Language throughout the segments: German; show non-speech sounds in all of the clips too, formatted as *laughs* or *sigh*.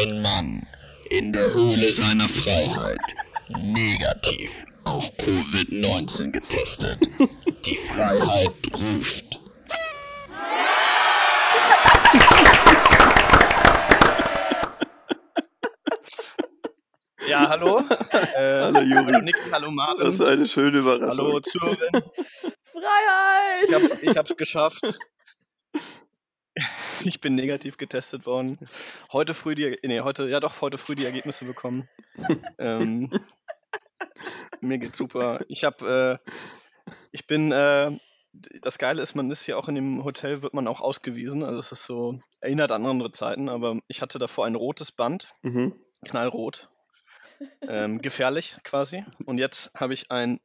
Ein Mann in der Höhle seiner Freiheit. Negativ auf Covid-19 getestet. Die Freiheit ruft. Ja, hallo. *laughs* Äh, Hallo, Juri. Hallo Nick, hallo Marvin. Das ist eine schöne Überraschung. Hallo Zuhörerin. Freiheit! Ich hab's, ich hab's geschafft. *laughs* Ich bin negativ getestet worden. Heute früh die, nee, heute, ja doch, heute früh die Ergebnisse bekommen. *laughs* ähm, mir geht's super. Ich hab, äh, ich bin, äh, das Geile ist, man ist hier auch in dem Hotel, wird man auch ausgewiesen. Also es ist so, erinnert an andere Zeiten, aber ich hatte davor ein rotes Band, Mhm. knallrot. Ähm, gefährlich quasi. Und jetzt habe ich ein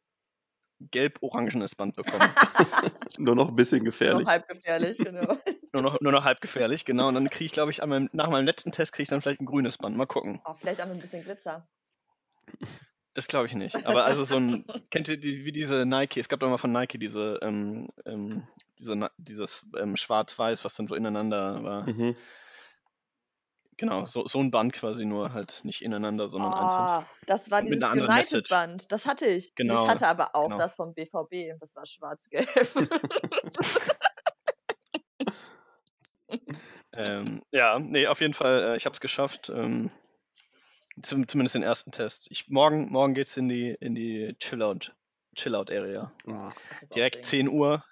gelb-orangenes Band bekommen. *laughs* Nur noch ein bisschen gefährlich. Noch halb gefährlich, genau. *laughs* Nur noch, nur noch halb gefährlich, genau. Und dann kriege ich, glaube ich, an meinem, nach meinem letzten Test kriege ich dann vielleicht ein grünes Band. Mal gucken. Oh, vielleicht auch mit ein bisschen Glitzer. Das glaube ich nicht. Aber also so ein, *laughs* kennt ihr die, wie diese Nike? Es gab doch mal von Nike diese, ähm, ähm, diese dieses ähm, Schwarz-Weiß, was dann so ineinander war. Mhm. Genau, so, so ein Band quasi nur halt nicht ineinander, sondern einzeln. Ah, das war Mit dieses einer anderen Message. United-Band. Das hatte ich. Genau, Ich hatte aber auch genau. das vom BVB. Das war schwarz-gelb. *laughs* Ähm, ja, nee, auf jeden Fall, äh, ich habe es geschafft. Ähm, zum, zumindest den ersten Test. Ich, morgen morgen geht es in die, in die Chill-Out- Chill-Out-Area. Das ist auch Direkt Ding. 10 Uhr.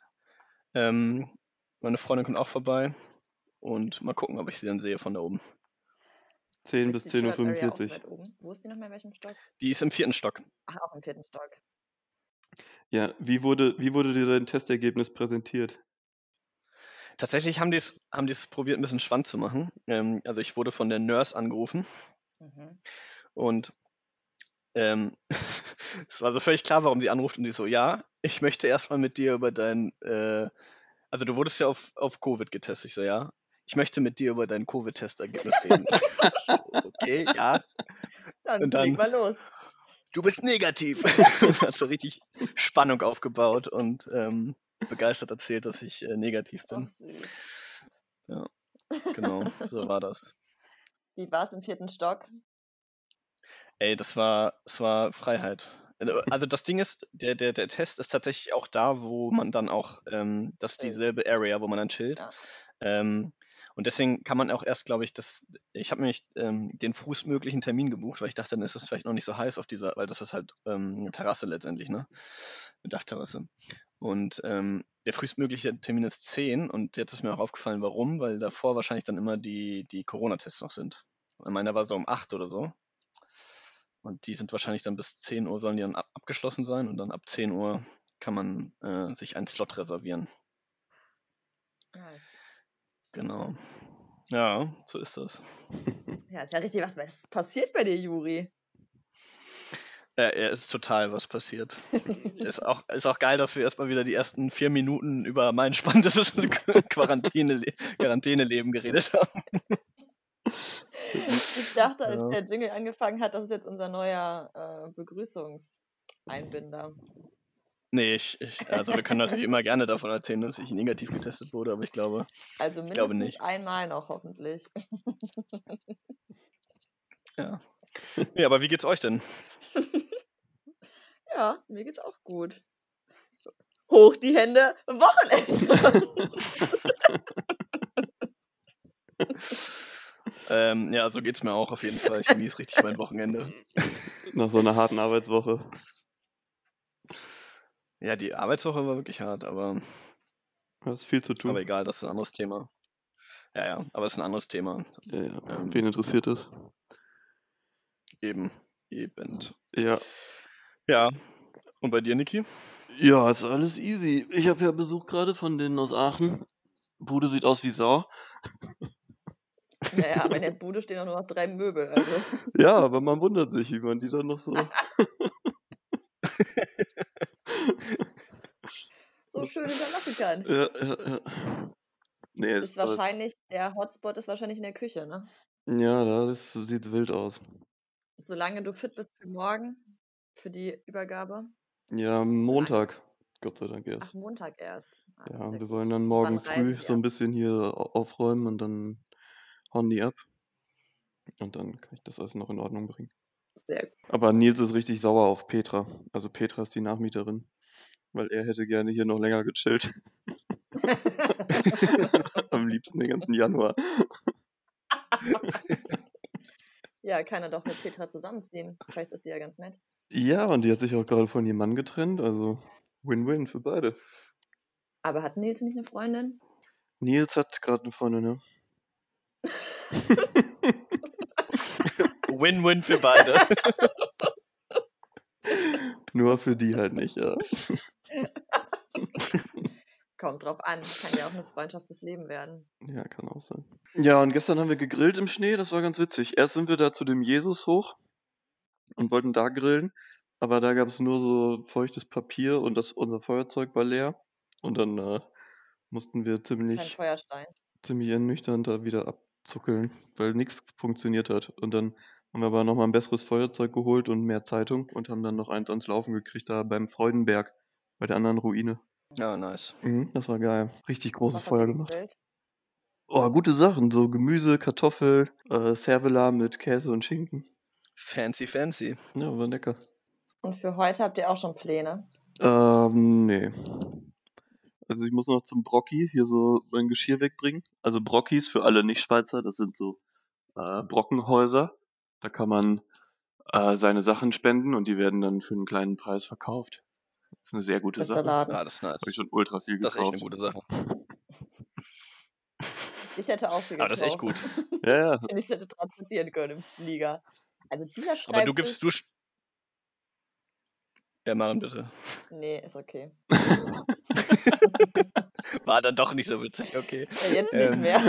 Ähm, meine Freundin kommt auch vorbei. Und mal gucken, ob ich sie dann sehe von da oben. 10 Ist bis die Chillout Area auch so 10.45 Uhr. Wo ist die nochmal in welchem Stock? Die ist im vierten Stock. Ach, auch im vierten Stock. Ja, wie wurde, wie wurde dir dein Testergebnis präsentiert? Tatsächlich haben die es haben die's probiert, ein bisschen spannend zu machen. Ähm, also ich wurde von der Nurse angerufen Mhm. und ähm, *laughs* es war so völlig klar, warum sie anruft und die so, ja, ich möchte erstmal mit dir über dein, äh, also du wurdest ja auf, auf Covid getestet. Ich so, ja, ich möchte mit dir über dein Covid-Testergebnis reden. *laughs* Okay, ja, Dann, Und dann- leg mal los. du bist negativ. *laughs* *laughs* Hat so richtig Spannung aufgebaut und ähm, begeistert erzählt, dass ich äh, negativ Ach, bin. süß. Genau, so war das. Wie war es im vierten Stock? Ey, das war, es war Freiheit. Also das Ding ist, der, der, der Test ist tatsächlich auch da, wo man dann auch, ähm, das ist dieselbe Area, wo man dann chillt. Ja. Ähm, und deswegen kann man auch erst, glaube ich, das, ich habe nämlich ähm, den frühestmöglichen Termin gebucht, weil ich dachte, dann ist es vielleicht noch nicht so heiß auf dieser, weil das ist halt ähm, eine Terrasse letztendlich, ne? Eine Dachterrasse. Und ähm, der frühestmögliche Termin ist 10 und jetzt ist mir auch aufgefallen, warum, weil davor wahrscheinlich dann immer die, die Corona-Tests noch sind. Meiner war so um 8 oder so. Und die sind wahrscheinlich dann bis 10 Uhr sollen die dann ab abgeschlossen sein und dann ab 10 Uhr kann man äh, sich einen Slot reservieren. Nice. Genau. Ja, so ist das. *laughs* Ja, ist ja richtig was was passiert bei dir, Juri. Äh, er ist total was passiert. *laughs* ist, auch, ist auch geil, dass wir erstmal wieder die ersten vier Minuten über mein spannendes *laughs* Quarantäne Quarantäneleben geredet haben. Ich dachte, als Ja. der Jingle angefangen hat, das ist jetzt unser neuer äh, Begrüßungseinbinder. Nee, ich, ich, also wir können natürlich immer gerne davon erzählen, dass ich negativ getestet wurde, aber ich glaube, Also Ich glaube mindestens nicht. einmal noch, hoffentlich. ja. Nee, aber wie geht's euch denn? Ja, mir geht's auch gut. Hoch die Hände, Wochenende. Ähm, ja, so geht's mir auch auf jeden Fall. Ich genieße richtig mein Wochenende. Nach so einer harten Arbeitswoche. Ja, die Arbeitswoche war wirklich hart, aber, Da ist viel zu tun. aber egal, das ist ein anderes Thema. Ja, ja, aber es ist ein anderes Thema. Ja, ja. Ähm. Wen interessiert das? Eben, eben. Ja. Ja. Und bei dir, Niki? Ja, ist alles easy. Ich habe ja Besuch gerade von denen aus Aachen. Bude sieht aus wie Sau. naja, aber in der Bude stehen auch nur noch drei Möbel. Also. Ja, aber man wundert sich, wie man die dann noch so. *laughs* so schön hinterlassen kann. ja, ja, ja. Nee, Ist wahrscheinlich, der Hotspot ist wahrscheinlich in der Küche, ne? Ja, das sieht wild aus. Solange du fit bist für morgen, für die Übergabe. Ja, Montag. Gott sei Dank Ach, erst. Montag erst. Ah, Ja, wir wollen dann morgen früh so ein bisschen hier au- aufräumen und dann hauen die ab. Und dann kann ich das alles noch in Ordnung bringen. Sehr gut. Aber Nils ist richtig sauer auf Petra. Also Petra ist die Nachmieterin. Weil er hätte gerne hier noch länger gechillt. *laughs* Am liebsten den ganzen Januar. ja, kann er doch mit Petra zusammenziehen. Vielleicht ist die ja ganz nett. Ja, und die hat sich auch gerade von ihrem Mann getrennt. Also Win-Win für beide. Aber hat Nils nicht eine Freundin? Nils hat gerade eine Freundin, ne? *laughs* Win-win für beide. *laughs* Nur für die halt nicht, ja. Kommt drauf an. Kann ja auch eine Freundschaft fürs Leben werden. Ja, kann auch sein. Ja, und gestern haben wir gegrillt im Schnee, das war ganz witzig. Erst sind wir da zu dem Jesus hoch und wollten da grillen, aber da gab es nur so feuchtes Papier und das, unser Feuerzeug war leer. Und dann äh, mussten wir ziemlich, ziemlich ernüchternd da wieder abzuckeln, weil nichts funktioniert hat. Und dann haben wir aber nochmal ein besseres Feuerzeug geholt und mehr Zeitung und haben dann noch eins ans Laufen gekriegt, da beim Freudenberg, bei der anderen Ruine. Ja, nice. Mhm, das war geil. Richtig großes Feuer gemacht. Oh, gute Sachen, so Gemüse, Kartoffel, äh, Cervela mit Käse und Schinken. Fancy, fancy. Ja, war lecker. Und für heute habt ihr auch schon Pläne? Ähm, nee. Also ich muss noch zum Brocki hier so mein Geschirr wegbringen. Also Brockis für alle Nicht-Schweizer, das sind so äh, Brockenhäuser. Da kann man äh, seine Sachen spenden und die werden dann für einen kleinen Preis verkauft. Das ist eine sehr gute Bester Sache. Laden. Ah, das ist nice. Habe ich schon ultra viel Das ist echt gekauft. eine gute Sache. *laughs* Ich hätte auch viel Aber das ist echt gekauft. gut. *laughs* Ja, ja. Wenn ich es hätte transportieren können im Flieger. Also dieser Schreibtisch... Aber du gibst, du. Ja, Maren, bitte. Nee, ist okay. *laughs* War dann doch nicht so witzig, okay. Ja, jetzt nicht Ähm. mehr.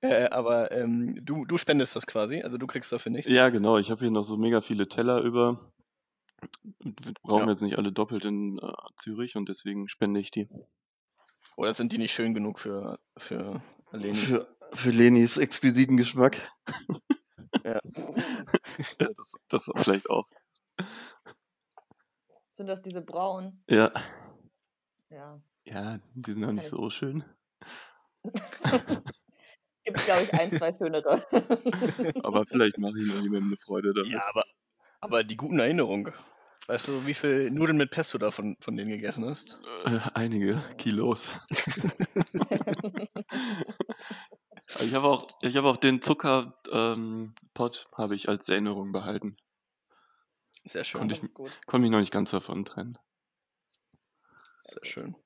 Äh, aber ähm, du, du spendest das quasi, also du kriegst dafür nichts. Ja, genau. Ich habe hier noch so mega viele Teller über. Wir brauchen Ja. jetzt nicht alle doppelt in äh, Zürich und deswegen spende ich die. Oder sind die nicht schön genug für, für Leni? Für, für Lenis exquisiten Geschmack. *laughs* Ja. ja, das, das war vielleicht auch. Sind das diese braunen? Ja. Ja. Ja, die sind auch nicht ich- so schön. *laughs* Gibt, glaube ich, ein, zwei schönere. *laughs* Aber vielleicht mache ich noch jemandem eine Freude damit. Ja, aber, aber die guten Erinnerungen. Weißt du, wie viel Nudeln mit Pesto da von, von denen gegessen hast? Äh, einige Kilos. *laughs* ich habe auch, ich habe auch den Zuckerpot ähm, Pot habe ich als Erinnerung behalten. Sehr schön. Und das ich-. Konnte mich noch nicht ganz davon trennen. Sehr schön.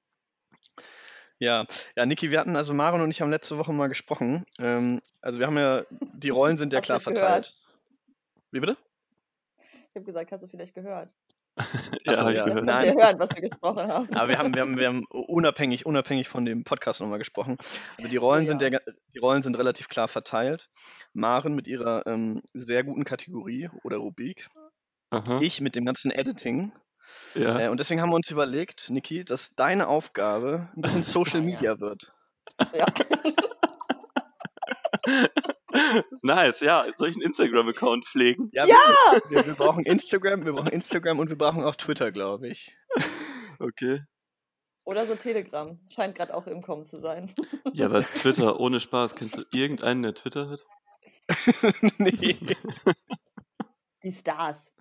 Ja, ja, Niki, wir hatten, also Maren und ich haben letzte Woche mal gesprochen. Ähm, also wir haben ja, die Rollen sind ja Hast klar das gehört? verteilt. Wie bitte? Ich habe gesagt, hast du vielleicht gehört? Ja, so, ja. Das ihr hören, was wir gesprochen haben. Aber wir haben, wir haben, wir haben unabhängig, unabhängig von dem Podcast nochmal gesprochen. Also die Rollen Oh sind ja. ja, die Rollen sind relativ klar verteilt. Maren mit ihrer ähm, sehr guten Kategorie oder Rubrik. Aha. Ich mit dem ganzen Editing. ja. Äh, und deswegen haben wir uns überlegt, Niki, dass deine Aufgabe ein bisschen *laughs* Social ja. Media wird. Ja. *laughs* *laughs* nice, ja. Soll ich einen Instagram-Account pflegen? Ja, Ja! Wir, wir, wir brauchen Instagram, wir brauchen Instagram und wir brauchen auch Twitter, glaube ich. Okay. Oder so Telegram. Scheint gerade auch im Kommen zu sein. Ja, aber *laughs* Twitter, ohne Spaß. Kennst du irgendeinen, der Twitter hat? *laughs* nee. Die Stars.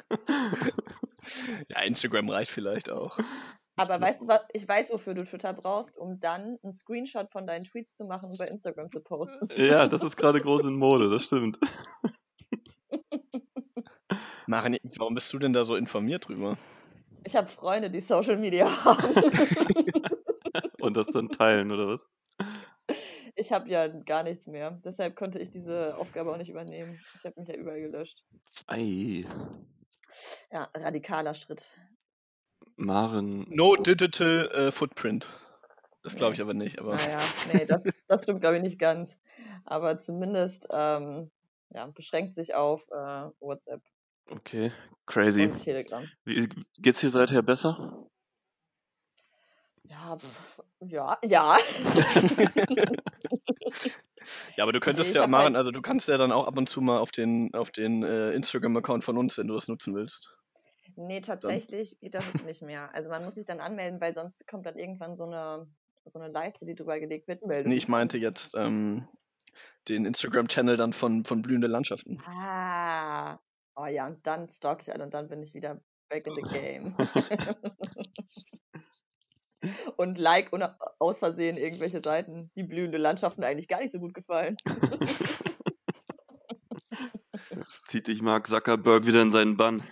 Ja, Instagram reicht vielleicht auch. Aber weißt du, was, ich weiß, wofür du Twitter brauchst, um dann einen Screenshot von deinen Tweets zu machen und bei Instagram zu posten. *laughs* Ja, das ist gerade groß in Mode, das stimmt. *laughs* Maren, warum bist du denn da so informiert drüber? Ich habe Freunde, die Social Media haben. *laughs* Und das dann teilen, oder was? Ich habe ja gar nichts mehr. Deshalb konnte ich diese Aufgabe auch nicht übernehmen. Ich habe mich ja überall gelöscht. Ei. Ja, radikaler Schritt. Maren. No Digital äh, Footprint. Das glaube ich aber nicht. Aber Naja, *laughs* nee, das, das stimmt, glaube ich, nicht ganz. Aber zumindest ähm, ja, beschränkt sich auf äh, WhatsApp Okay, crazy. und Telegram. Wie, geht's dir seither besser? Ja, pf, ja, ja. *laughs* ja, aber du könntest ich ja, Maren, halt- also du kannst ja dann auch ab und zu mal auf den, auf den äh, Instagram-Account von uns, wenn du das nutzen willst. Nee, tatsächlich geht das jetzt nicht mehr. Also man muss sich dann anmelden, weil sonst kommt dann irgendwann so eine, so eine Leiste, die drüber gelegt wird. Melde Nee, ich meinte jetzt, ähm, den Instagram-Channel dann von, von Blühende Landschaften. Ah. Oh ja, und dann stalk ich alle und dann bin ich wieder back in the *laughs* game. *laughs* und like una- aus Versehen irgendwelche Seiten, die blühende Landschaften eigentlich gar nicht so gut gefallen. Jetzt *laughs* zieht dich Mark Zuckerberg wieder in seinen Bann.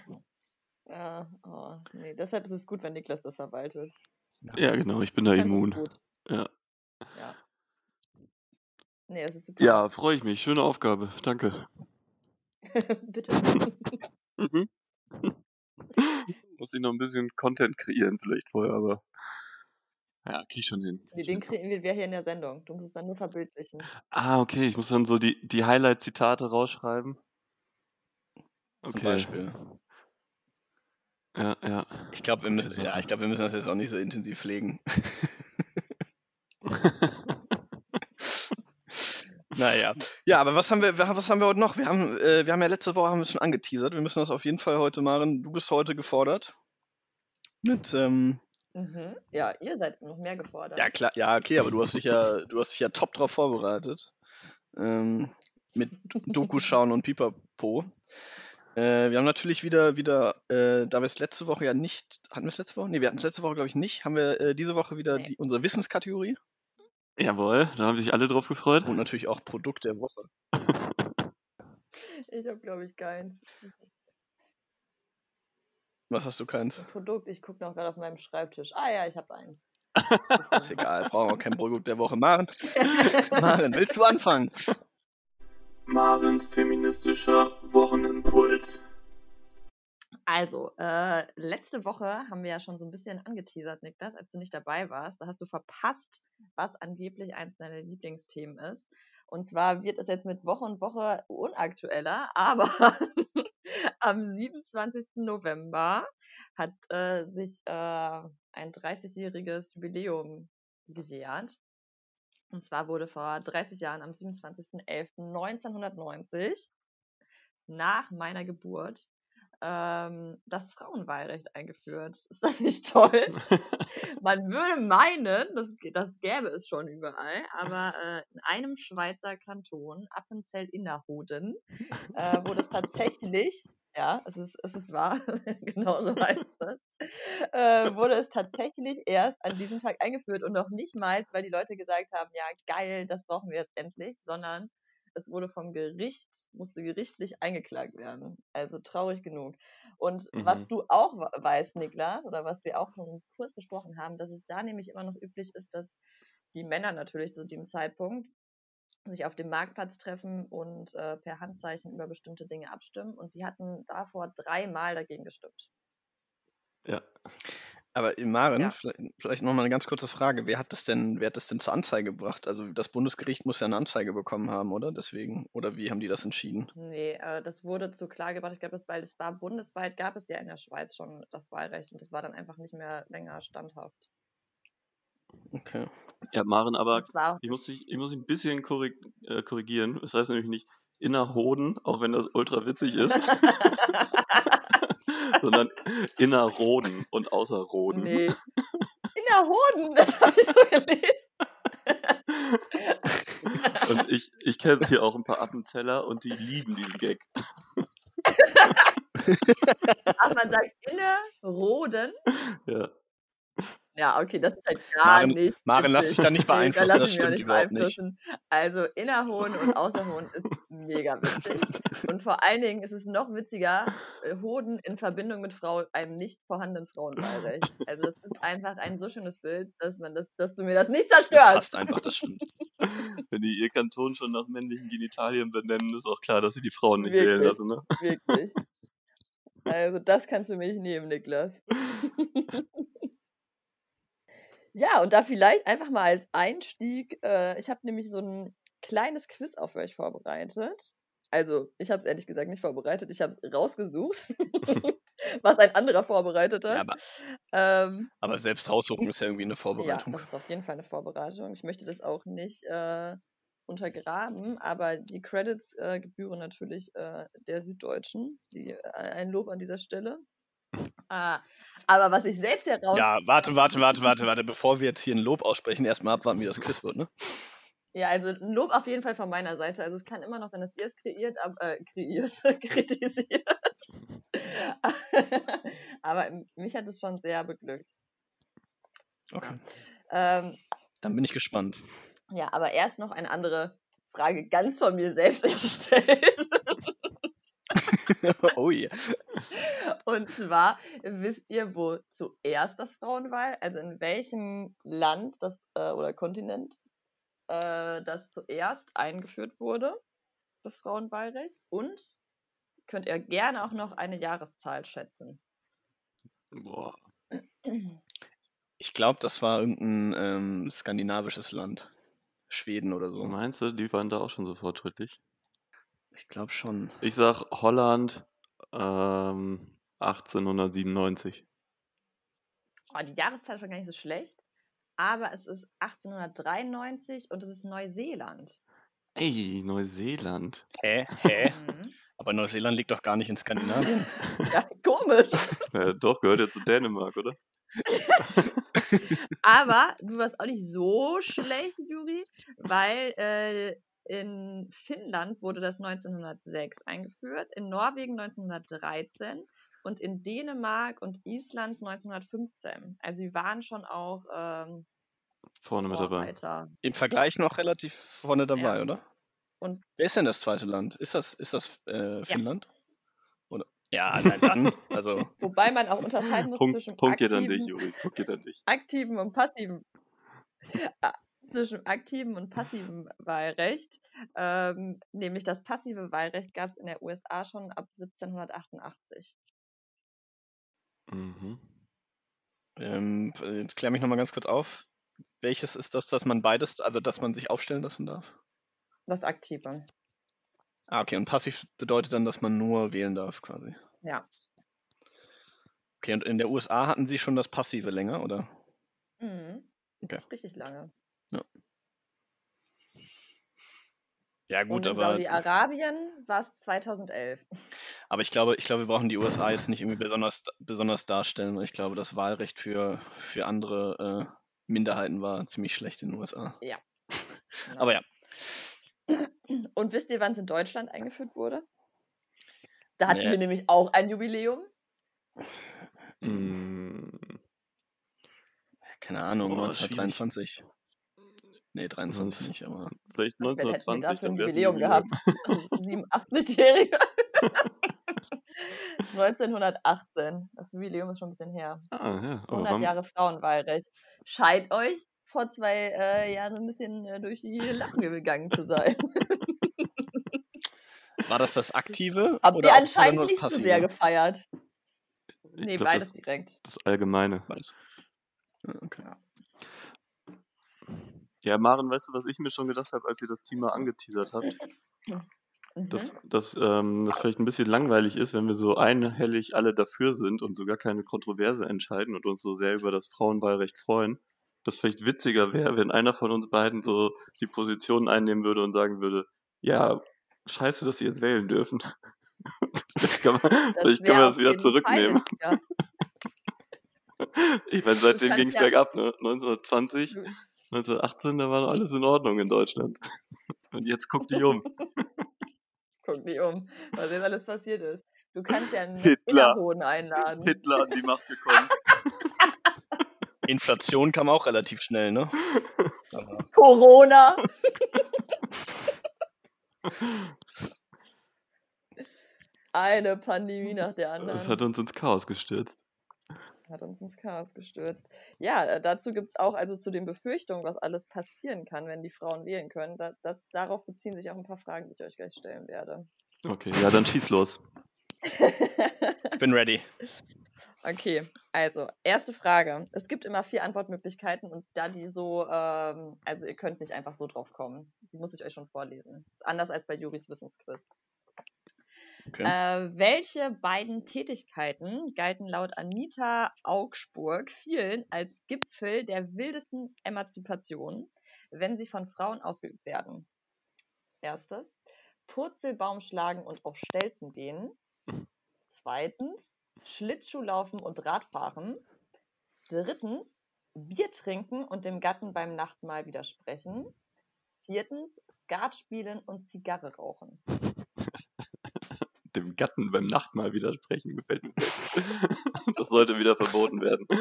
Ja, oh, nee. Deshalb ist es gut, wenn Niklas das verwaltet. Ja, genau, ich bin da immun. Ja. Ja. Nee, das ist super. Ja, freue ich mich. Schöne Aufgabe. Danke. *laughs* Bitte. Mhm. *laughs* Muss ich noch ein bisschen Content kreieren vielleicht vorher, aber ja, krieg ich schon hin. Nee, den hin. kriegen wir hier in der Sendung. Du musst es dann nur verbildlichen. Ah, okay, ich muss dann so die, die Highlight-Zitate rausschreiben. Zum Okay. Beispiel. Ja, ja. Ich glaube, wir, müssen- ja, ich glaub, wir müssen das jetzt auch nicht so intensiv pflegen. *laughs* naja. Ja, aber was haben wir, was haben wir heute noch? Wir haben, äh, wir haben ja letzte Woche haben wir schon angeteasert. Wir müssen das auf jeden Fall heute machen. Du bist heute gefordert. Mit, ähm, Mhm. Ja, ihr seid noch mehr gefordert. ja klar, ja, okay, aber du hast dich ja, du hast dich ja top drauf vorbereitet. Ähm, mit Doku schauen und Pipapo. Äh, wir haben natürlich wieder, wieder, äh, da wir es letzte Woche ja nicht, hatten wir es letzte Woche? Nee, wir hatten es letzte Woche, glaube ich, nicht. Haben wir äh, diese Woche wieder die, unsere Wissenskategorie Jawohl, da haben sich alle drauf gefreut. und natürlich auch Produkt der Woche. *laughs* Ich habe, glaube ich, keins. Was hast du keins? Ein Produkt, ich gucke noch gerade auf meinem Schreibtisch. Ah ja, ich habe eins. *laughs* Ist egal, brauchen wir kein Produkt der Woche. Maren, *laughs* Maren, willst du anfangen? Marens feministischer Wochenimpuls. Also, äh, letzte Woche haben wir ja schon so ein bisschen angeteasert, Niklas, als du nicht dabei warst. Da hast du verpasst, was angeblich eins deiner Lieblingsthemen ist. Und zwar wird es jetzt mit Woche und Woche unaktueller, *laughs* aber am 27. November hat äh, sich äh, ein 30-jähriges Jubiläum gejährt. Und zwar wurde vor 30 Jahren am 27.11.1990 nach meiner Geburt ähm, das Frauenwahlrecht eingeführt. Ist das nicht toll? *laughs* Man würde meinen, das, das gäbe es schon überall, aber äh, in einem Schweizer Kanton, Appenzell-Innerrhoden, äh, wurde es *laughs* tatsächlich, ja, es ist, es ist wahr, *laughs* genau so heißt das, äh, wurde es tatsächlich erst an diesem Tag eingeführt und noch nicht mal, weil die Leute gesagt haben, ja geil, das brauchen wir jetzt endlich, sondern es wurde vom Gericht, musste gerichtlich eingeklagt werden. Also traurig genug. Und was Mhm. du auch we- weißt, Niklas, oder was wir auch schon kurz besprochen haben, dass es da nämlich immer noch üblich ist, dass die Männer natürlich zu dem Zeitpunkt sich auf dem Marktplatz treffen und äh, per Handzeichen über bestimmte Dinge abstimmen. Und die hatten davor dreimal dagegen gestimmt. ja. Aber äh, Maren, Ja. vielleicht, vielleicht noch mal eine ganz kurze Frage. Wer hat das denn, wer hat das denn zur Anzeige gebracht? Also das Bundesgericht muss ja eine Anzeige bekommen haben, oder? Deswegen, oder wie haben die das entschieden? Nee, äh, das wurde zur Klage gebracht. Ich glaube, das, weil es war bundesweit, gab es ja in der Schweiz schon das Wahlrecht und das war dann einfach nicht mehr länger standhaft. Okay. Ja, Maren, aber ich muss dich, ich muss dich ein bisschen korrig äh, korrigieren. Das heißt nämlich nicht Innerhoden, auch wenn das ultra witzig ist, *laughs* sondern Innerroden und Außerroden. Nee. In der Hoden, das habe ich so gelesen. Und ich, ich kenne hier auch ein paar Appenzeller und die lieben diesen Gag. Ach, man sagt Innerroden. Ja. Ja, okay, das ist halt gar Maren, nicht. Maren, lass dich da nicht *laughs* da beeinflussen, lass das stimmt überhaupt nicht. Also Innerhohn und Außerhohn ist mega witzig. Und vor allen Dingen ist es noch witziger, äh, Hoden in Verbindung mit Frau, einem nicht vorhandenen Frauenwahlrecht. Also das ist einfach ein so schönes Bild, dass man das, dass du mir das nicht Das zerstörst. passt einfach, das stimmt. *laughs* Wenn die ihr Kanton schon nach männlichen Genitalien benennen, ist auch klar, dass sie die Frauen nicht wählen lassen. Ne? Wirklich. Also das kannst du mir nicht nehmen, Niklas. *laughs* ja, und da vielleicht einfach mal als Einstieg, äh, ich habe nämlich so ein kleines Quiz auf euch vorbereitet. Also, ich habe es ehrlich gesagt nicht vorbereitet, ich habe es rausgesucht, *laughs* *laughs* was ein anderer vorbereitet Ja, hat. aber, ähm, aber selbst raussuchen ist ja irgendwie eine ja, Vorbereitung. das ist auf jeden Fall eine Vorbereitung. Ich möchte das auch nicht äh, untergraben, aber die Credits äh, gebühren natürlich äh, der Süddeutschen. Die, äh, ein Lob an dieser Stelle. Ah, aber was ich selbst heraus... Ja, warte, warte, warte, warte, warte. Bevor wir jetzt hier ein Lob aussprechen, erstmal abwarten, wie das Quiz wird, ne? Ja, also ein Lob auf jeden Fall von meiner Seite. Also es kann immer noch sein, dass ihr es kreiert, ab, äh, kreiert, *laughs* kritisiert. *laughs* Aber mich hat es schon sehr beglückt. Okay. Ähm, Dann bin ich gespannt. ja, aber erst noch eine andere Frage ganz von mir selbst erstellt. *laughs* oh je. Und zwar, wisst ihr, wo zuerst das Frauenwahl, also in welchem Land das, äh, oder Kontinent äh, das zuerst eingeführt wurde, das Frauenwahlrecht? Und könnt ihr gerne auch noch eine Jahreszahl schätzen? Boah. *clears throat* Ich glaube, das war irgendein ähm, skandinavisches Land. Schweden oder so. Meinst du, die waren da auch schon so fortschrittlich? Ich glaube schon. Ich sag Holland ähm, 1897. Oh, die Jahreszahl ist schon gar nicht so schlecht, aber es ist 1893 und es ist Neuseeland. Ey, Neuseeland. Hä? Hä? Mhm. Aber Neuseeland liegt doch gar nicht in Skandinavien. *laughs* Ja, komisch. Ja, doch, gehört ja zu Dänemark, oder? *laughs* Aber du warst auch nicht so schlecht, Juri, weil äh, in Finnland wurde das 1906 eingeführt, in Norwegen 1913 und in Dänemark und Island 1915. Also sie waren schon auch ähm, Vorne mit dabei. Im Vergleich noch relativ vorne dabei, Ja. oder? Und Wer ist denn das zweite Land? Ist das, ist das äh, Finnland? Oder? Ja, *laughs* na dann. Also, wobei man auch unterscheiden muss Punkt, zwischen Punkt geht an aktiven, dich, Juri. Punkt geht an dich. *laughs* aktiven und passiven Ah, zwischen aktiven und passivem Wahlrecht. Ähm, nämlich das passive Wahlrecht gab es in der USA schon ab 1788. Mhm. ähm, jetzt klär mich nochmal ganz kurz auf. Welches ist das, dass man beides, also dass man sich aufstellen lassen darf? Das aktive. Ah, okay. Und passiv bedeutet dann, dass man nur wählen darf, quasi. Ja. Okay, und in der USA hatten sie schon das Passive länger, oder? Mhm. Okay. Das ist richtig lange. Ja, gut, und in aber, Saudi-Arabien war es 2011. aber ich glaube, ich glaube, wir brauchen die USA jetzt nicht irgendwie besonders, besonders darstellen, weil ich glaube, das Wahlrecht für, für andere äh, Minderheiten war ziemlich schlecht in den USA. Ja. *laughs* Aber ja, *clears throat* Und wisst ihr, wann es in Deutschland eingeführt wurde? Da hatten Nee. wir nämlich auch ein Jubiläum. Mm, keine Ahnung, Boah, 1923. Nee, 23 Sonst- nicht, aber Vielleicht Was wär- hätten wir 1920. dafür ein Jubiläum gehabt? 87-Jährige. *laughs* 1918. *laughs* Das Jubiläum ist schon ein bisschen her. Ah, ja. Aber 100 wann, Jahre Frauenwahlrecht. Scheint euch vor zwei äh, Jahren so ein bisschen äh, durch die Lappen gegangen zu sein. *laughs* war das das Aktive? Habt oder ihr oder anscheinend nur das nicht so sehr gefeiert. ich Nee, glaub, beides das, direkt. das Allgemeine. Beides. Ja, okay. Ja, Maren, weißt du, was ich mir schon gedacht habe, als ihr das Thema angeteasert habt? Mhm. Dass, dass ähm, das vielleicht ein bisschen langweilig ist, wenn wir so einhellig alle dafür sind und sogar keine Kontroverse entscheiden und uns so sehr über das Frauenwahlrecht freuen. Das vielleicht witziger wäre, wenn einer von uns beiden so die Position einnehmen würde und sagen würde, ja, scheiße, dass sie jetzt wählen dürfen. *laughs* vielleicht kann man, vielleicht wär können wir auf das wieder zurücknehmen. Fall *laughs* Ich meine, seitdem ging es ja- bergab, ne? 1920, witziger. 1918, da war noch alles in Ordnung in Deutschland. *laughs* Und jetzt guck dich um. *laughs* Guck dich um, was jetzt alles passiert ist. Du kannst ja einen Hitler. Einladen. Hitler an die Macht gekommen. *laughs* Inflation kam auch relativ schnell, ne? Aber Corona. Eine Pandemie nach der anderen. Das hat uns ins Chaos gestürzt. Hat uns ins Chaos gestürzt. Ja, äh, dazu gibt es auch also zu den Befürchtungen, was alles passieren kann, wenn die Frauen wählen können. Da, das, darauf beziehen sich auch ein paar Fragen, die ich euch gleich stellen werde. Okay, ja, dann schieß los. *laughs* ich bin ready. Okay, also erste Frage. Es gibt immer vier Antwortmöglichkeiten und da die so, ähm, also ihr könnt nicht einfach so drauf kommen. Die muss ich euch schon vorlesen. Anders als bei Juris Wissensquiz. Okay. Äh, welche beiden Tätigkeiten galten laut Anita Augsburg vielen als Gipfel der wildesten Emanzipation, wenn sie von Frauen ausgeübt werden? Erstes, Purzelbaum schlagen und auf Stelzen gehen. Zweitens, Schlittschuhlaufen und Radfahren. Drittens, Bier trinken und dem Gatten beim Nachtmahl widersprechen. Viertens, Skat spielen und Zigarre rauchen. Dem Gatten beim Nachtmahl widersprechen gefällt mir. *laughs* Das sollte wieder verboten werden. *laughs*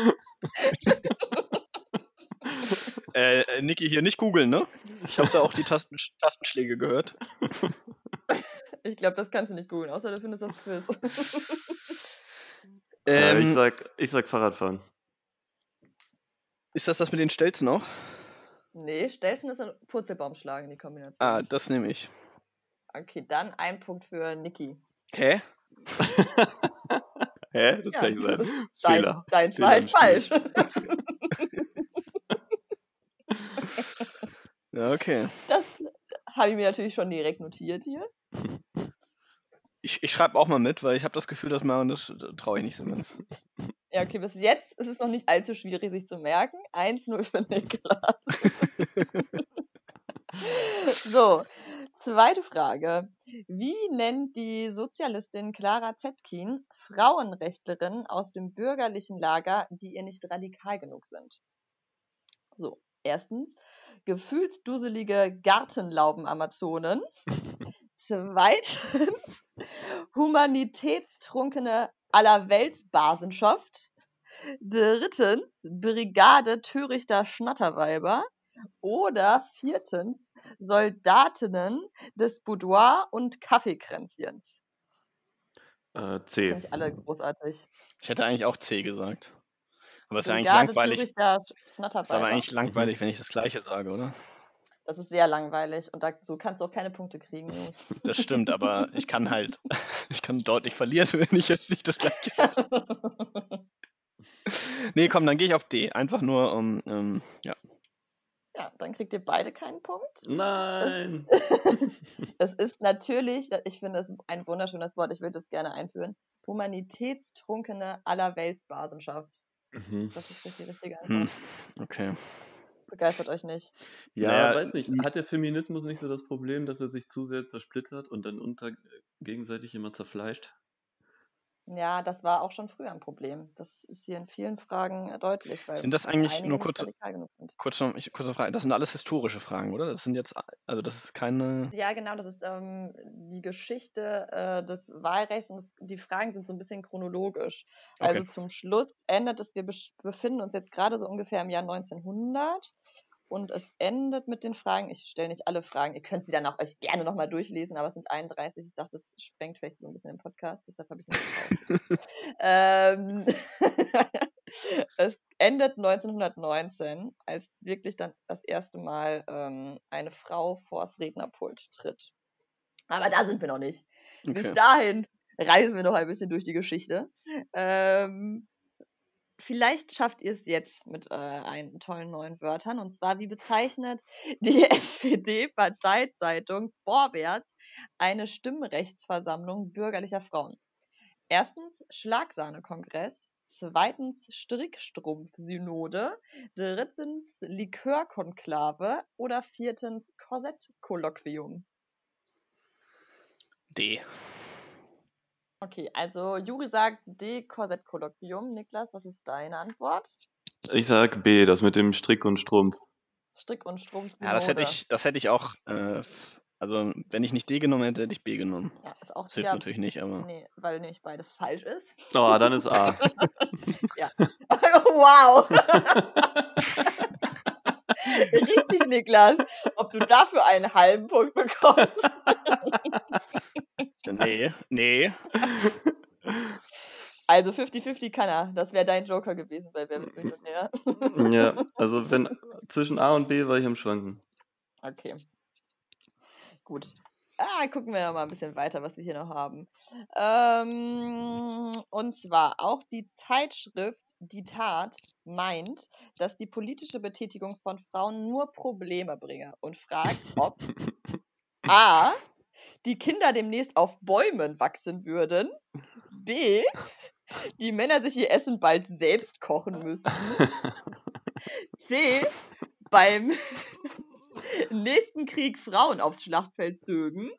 Äh, Niki, hier nicht googeln, ne? Ich habe da auch die Tasten, Tastenschläge gehört. *laughs* Ich glaube, das kannst du nicht googeln, außer du findest das Quiz. Äh, ich, Ähm, sag, ich sag Fahrradfahren. ist das das mit den Stelzen auch? nee, Stelzen ist ein Purzelbaum schlagen, die Kombination. Ah, das nehme ich. Okay, dann ein Punkt für Niki. Hä? *laughs* Hä? Das Ja, kann nicht sein. dein, Fehler. dein Fehler Spiel. falsch. *laughs* Ja, okay. Das habe ich mir natürlich schon direkt notiert hier. *laughs* Ich, ich schreibe auch mal mit, weil ich habe das Gefühl, dass man das traue ich nicht so ganz. Ja, okay, bis jetzt ist es noch nicht allzu schwierig, sich zu merken. 1-0 für Niklas. so, zweite Frage. Wie nennt die Sozialistin Clara Zetkin Frauenrechtlerinnen aus dem bürgerlichen Lager, die ihr nicht radikal genug sind? So, erstens, gefühlsduselige Gartenlauben-Amazonen. *laughs* Zweitens, humanitätstrunkene Allerweltsbasenschaft. Drittens, Brigade törichter Schnatterweiber. Oder viertens, Soldatinnen des Boudoir und Kaffeekränzchens. Äh, C. Finde ich alle großartig. Ich hätte eigentlich auch C gesagt. Aber es ist ja eigentlich langweilig. törichter Ist aber eigentlich langweilig, wenn ich das Gleiche sage, oder? Das ist sehr langweilig und da, so kannst du auch keine Punkte kriegen. *laughs* Das stimmt, aber ich kann halt, *laughs* ich kann deutlich verlieren, *laughs* wenn ich jetzt nicht das Gleiche. Nee, komm, dann gehe ich auf D. Einfach nur um, ähm, ja. Ja, dann kriegt ihr beide keinen Punkt. Nein! *laughs* Es ist natürlich, ich finde es ein wunderschönes Wort, ich würde es gerne einführen, humanitätstrunkene Allerweltsbasenschaft. Mhm. Das ist nicht die richtige Antwort. Hm, okay. Begeistert euch nicht. Ja, Naja, weiß nicht. Hat der Feminismus nicht so das Problem, dass er sich zu sehr zersplittert und dann unter gegenseitig immer zerfleischt? Ja, das war auch schon früher ein Problem. Das ist hier in vielen Fragen äh, deutlich, weil Sind das eigentlich nur kurze, kurze, kurze Frage? Das sind alles historische Fragen, oder? Das sind jetzt, also das ist keine. Ja, genau, das ist ähm, die Geschichte äh, des Wahlrechts und das, die Fragen sind so ein bisschen chronologisch. Also Okay. zum Schluss endet es, wir befinden uns jetzt gerade so ungefähr im Jahr 1900 und es endet mit den Fragen, ich stelle nicht alle Fragen, ihr könnt sie dann auch euch gerne nochmal durchlesen, aber es sind 31, ich dachte, das sprengt vielleicht so ein bisschen den Podcast, deshalb habe ich es nicht *laughs* ähm, *laughs* es endet 1919, als wirklich dann das erste Mal ähm, eine Frau vors Rednerpult tritt. Aber da sind wir noch nicht. Bis Okay. dahin reisen wir noch ein bisschen durch die Geschichte. Ähm, vielleicht schafft ihr es jetzt mit äh, ein tollen neuen Wörtern. Und zwar, wie bezeichnet die *laughs* SPD-Parteizeitung Vorwärts eine Stimmrechtsversammlung bürgerlicher Frauen? Erstens Schlagsahne-Kongress, zweitens Strickstrumpf-Synode, drittens Likörkonklave oder viertens Korsett-Kolloquium. D. Okay, also Juri sagt D, Korsett-Kolloquium. Niklas, was ist deine Antwort? Ich sag B, das mit dem Strick und Strumpf. Strick und Strumpf. Ja, das hätte ich, das hätte ich auch, äh, also wenn ich nicht D genommen hätte, hätte ich B genommen. Ja, ist auch Das hilft natürlich nicht, aber. Nee, weil nämlich beides falsch ist. Oh, dann ist A. *laughs* *laughs* wow! *laughs* Richtig, Niklas. Ob du dafür einen halben Punkt bekommst. Nee, nee. Also 50-50 kann er. Das wäre dein Joker gewesen bei Wer wird Millionär. ja, also *laughs* wenn zwischen A und B war ich am Schwanken. Okay. Gut. Ah, gucken wir mal ein bisschen weiter, was wir hier noch haben. Ähm, und zwar auch die Zeitschrift Die Tat meint, dass die politische Betätigung von Frauen nur Probleme bringe und fragt, ob *laughs* A. die Kinder demnächst auf Bäumen wachsen würden, B. die Männer sich ihr Essen bald selbst kochen müssten, C. beim *laughs* nächsten Krieg Frauen aufs Schlachtfeld zögen.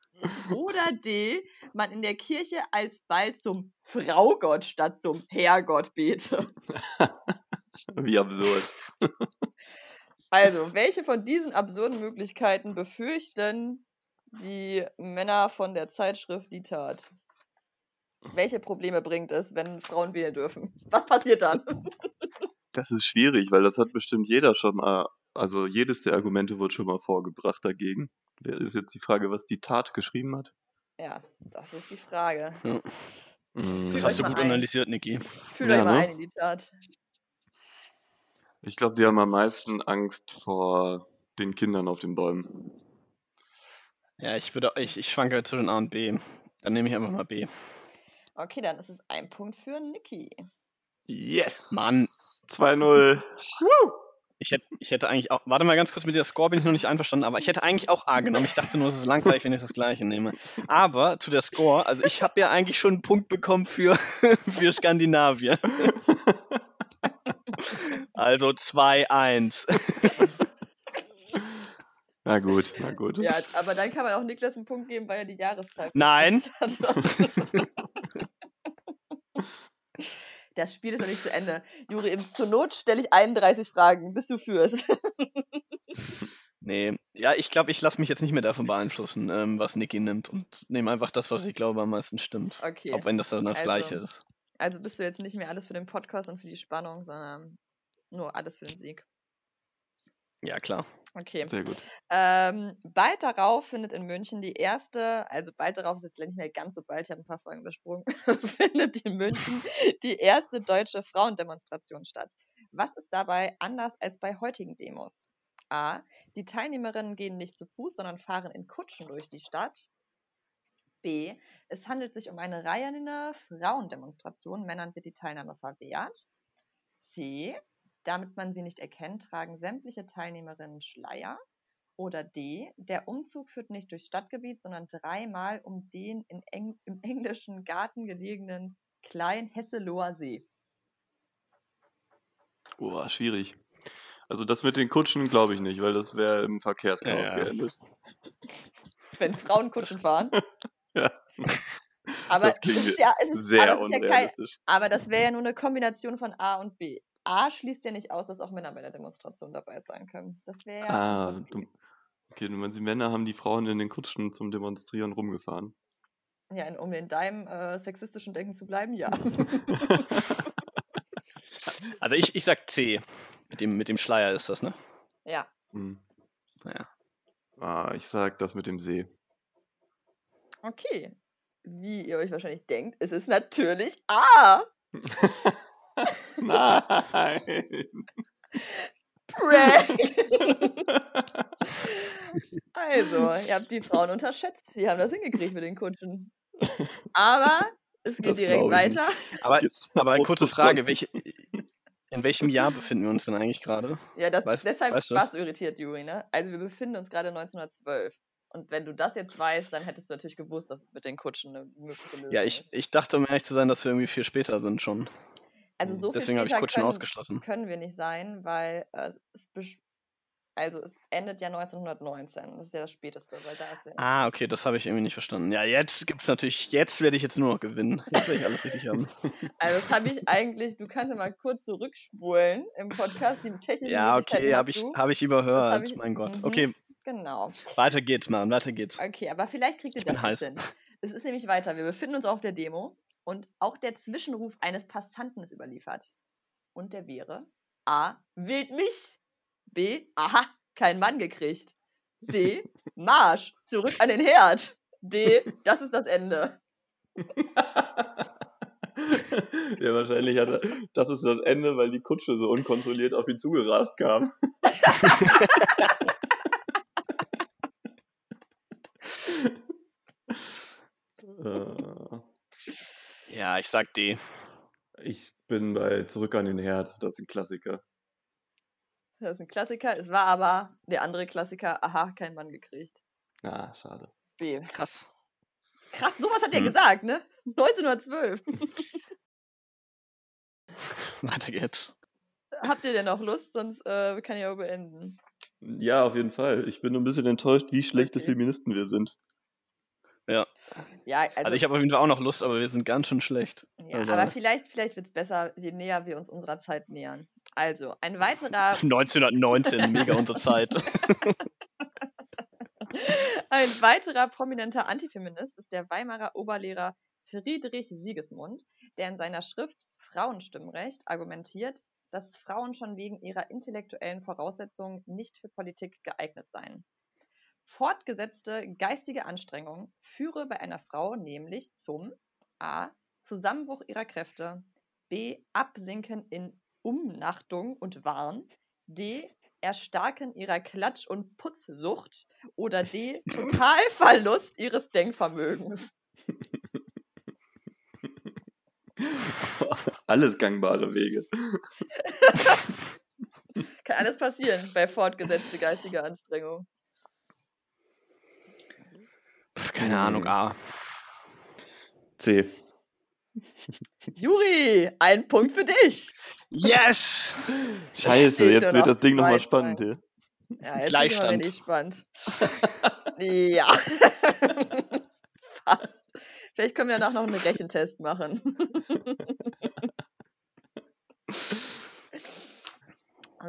Oder D. Man in der Kirche alsbald zum Fraugott statt zum Herrgott bete. *laughs* Wie absurd. Also, welche von diesen absurden Möglichkeiten befürchten die Männer von der Zeitschrift Die Tat? Welche Probleme bringt es, wenn Frauen wählen dürfen? Was passiert dann? *laughs* Das ist schwierig, weil das hat bestimmt jeder schon mal, also jedes der Argumente wurde schon mal vorgebracht dagegen. Wer ist jetzt die Frage, was die Tat geschrieben hat? Ja, das ist die Frage. Ja. Mm, Das hast du gut ein. analysiert, Niki. Fühlt Ja, euch mal ne? ein in die Tat. Ich glaube, die haben am meisten Angst vor den Kindern auf den Bäumen. Ja, ich würde, ich, ich schwanke zwischen A und B. Dann nehme ich einfach mal B. Okay, dann ist es ein Punkt für Niki. Yes! Mann. 2-0. Ich hätte, ich hätte eigentlich auch, warte mal ganz kurz mit der Score bin ich noch nicht einverstanden, aber ich hätte eigentlich auch A genommen. Ich dachte nur, es ist langweilig, wenn ich das gleiche nehme. Aber zu der Score, also ich habe ja eigentlich schon einen Punkt bekommen für, *laughs* für Skandinavien. *laughs* Also 2-1. Na gut, na gut. Ja, aber dann kann man auch Niklas einen Punkt geben, weil er die Jahreszahl *laughs* Nein. *laughs* Das Spiel ist noch nicht zu Ende. Juri, zur Not stelle ich 31 Fragen, bis du führst. *laughs* Nee, ja, ich glaube, ich lasse mich jetzt nicht mehr davon beeinflussen, ähm, was Niki nimmt und nehme einfach das, was ich glaube am meisten stimmt. Okay. Auch wenn das dann das Also, gleiche ist. Also bist du jetzt nicht mehr alles für den Podcast und für die Spannung, sondern nur alles für den Sieg. Ja, klar. Okay. Sehr gut. Ähm, bald darauf findet in München die erste, also bald darauf ist jetzt nicht mehr ganz so bald, ich habe ein paar Folgen übersprungen, *laughs* findet in München *laughs* die erste deutsche Frauendemonstration statt. Was ist dabei anders als bei heutigen Demos? A. Die Teilnehmerinnen gehen nicht zu Fuß, sondern fahren in Kutschen durch die Stadt. B. Es handelt sich um eine reine Frauendemonstration. Männern wird die Teilnahme verwehrt. C. Damit man sie nicht erkennt, tragen sämtliche Teilnehmerinnen Schleier. Oder D. Der Umzug führt nicht durchs Stadtgebiet, sondern dreimal um den in Eng im englischen Garten gelegenen Klein Hesseloher See. Boah, schwierig. Also das mit den Kutschen glaube ich nicht, weil das wäre im Verkehrschaos Ja, ja. geendet. Wenn Frauen Kutschen fahren. *laughs* Ja. Aber Das ist ja, es ist, Sehr aber, ist ja kein, aber das wäre ja nur eine Kombination von A und B. A schließt ja nicht aus, dass auch Männer bei der Demonstration dabei sein können. Das wäre ja. Ah, du, okay, du meinst, die Männer haben die Frauen in den Kutschen zum Demonstrieren rumgefahren. Ja, um in deinem äh, sexistischen Denken zu bleiben, ja. *laughs* Also ich, ich sag C. Mit dem, mit dem Schleier ist das, ne? ja. Hm. Naja. Ah, ich sag das mit dem See. Okay. Wie ihr euch wahrscheinlich denkt, es ist natürlich A. *laughs* Nein! Prank! *laughs* also, ihr habt die Frauen unterschätzt. Sie haben das hingekriegt mit den Kutschen. Aber es geht Das direkt weiter. Aber, aber noch kurze Frage, welche, in welchem Jahr befinden wir uns denn eigentlich gerade? Ja, das, Weißt- deshalb weißt du? warst du irritiert, Juri, ne? Also wir befinden uns gerade 1912. Und wenn du das jetzt weißt, dann hättest du natürlich gewusst, dass es mit den Kutschen eine mögliche Lösung Ja, ich, ist. ich dachte, um ehrlich zu sein, dass wir irgendwie viel später sind schon. Also so viel Deswegen habe ich Kutschen können, ausgeschlossen. können wir nicht sein, weil äh, es, also es endet ja 1919. Das ist ja das Späteste, weil da ist ja Ah, okay, das habe ich irgendwie nicht verstanden. Ja, jetzt gibt's natürlich, jetzt werde ich jetzt nur noch gewinnen. Jetzt werde ich alles richtig haben. *laughs* Also das habe ich eigentlich, du kannst ja mal kurz zurückspulen im Podcast, die technischen Ja, okay, habe ich, hab ich überhört. ich- mein Gott. mhm. Okay, Genau. weiter geht's, Mann, weiter geht's. Okay, aber vielleicht kriegt ihr Ich bin das jetzt heiß. hin. Es ist nämlich weiter. Wir befinden uns auf der Demo und auch der Zwischenruf eines Passanten ist überliefert. Und der wäre A. Wählt mich. B. Aha, kein Mann gekriegt. C. *laughs* Marsch, zurück an den Herd. D. Das ist das Ende. *laughs* ja, wahrscheinlich hat er, das ist das Ende, weil die Kutsche so unkontrolliert auf ihn zugerast kam. *laughs* äh, Ja, ich sag D. ich bin bei Zurück an den Herd, das ist ein Klassiker. Das ist ein Klassiker. Es war aber der andere Klassiker. Aha, kein Mann gekriegt. Ah, schade. B. Krass. Krass, sowas hat er Hm. gesagt, ne? 1912. *laughs* Weiter geht's. Habt ihr denn noch Lust? Sonst äh, kann ich auch beenden. Ja, auf jeden Fall. Ich bin nur ein bisschen enttäuscht, wie schlechte Okay. Feministen wir sind. Ja. Ja, also, Also ich habe auf jeden Fall auch noch Lust, aber wir sind ganz schön schlecht. ja, also- aber vielleicht, vielleicht wird es besser, je näher wir uns unserer Zeit nähern. Also, ein weiterer *laughs* 1919, mega unsere Zeit. *laughs* Ein weiterer prominenter Antifeminist ist der Weimarer Oberlehrer Friedrich Sigismund, der in seiner Schrift Frauenstimmrecht argumentiert, dass Frauen schon wegen ihrer intellektuellen Voraussetzungen nicht für Politik geeignet seien. Fortgesetzte geistige Anstrengung führe bei einer Frau nämlich zum a. Zusammenbruch ihrer Kräfte, b. Absinken in Umnachtung und Wahn, d. Erstarken ihrer Klatsch- und Putzsucht oder D. Totalverlust ihres Denkvermögens. *laughs* Alles gangbare Wege. *laughs* Kann alles passieren bei fortgesetzte geistige Anstrengung. Keine Ahnung, A. C. Juri, ein Punkt für dich. Yes! *laughs* Scheiße, jetzt wird das Ding nochmal 2-2. spannend hier. Ja, jetzt Gleichstand. Bin spannend. *laughs* ja. Fast. Vielleicht können wir danach noch einen Rechentest machen. *laughs*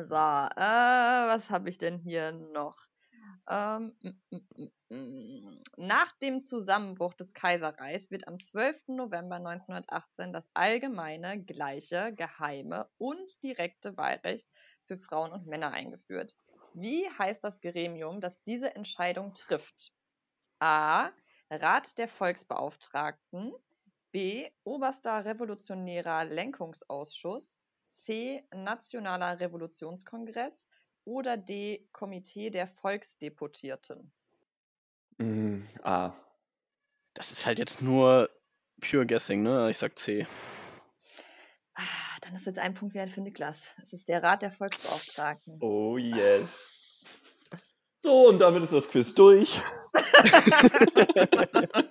so, äh, was habe ich denn hier noch? Ähm. Nach dem Zusammenbruch des Kaiserreichs wird am 12. November 1918 das allgemeine, gleiche, geheime und direkte Wahlrecht für Frauen und Männer eingeführt. Wie heißt das Gremium, das diese Entscheidung trifft? A. Rat der Volksbeauftragten. B. Oberster Revolutionärer Lenkungsausschuss. C. Nationaler Revolutionskongress. Oder D. Komitee der Volksdeputierten. Mm, A. Das ist halt jetzt nur pure Guessing, ne? Ich sag C. Ah, dann ist jetzt ein Punkt wieder für Niklas. Es ist der Rat der Volksbeauftragten. Oh yes. So, und damit ist das Quiz durch. *laughs*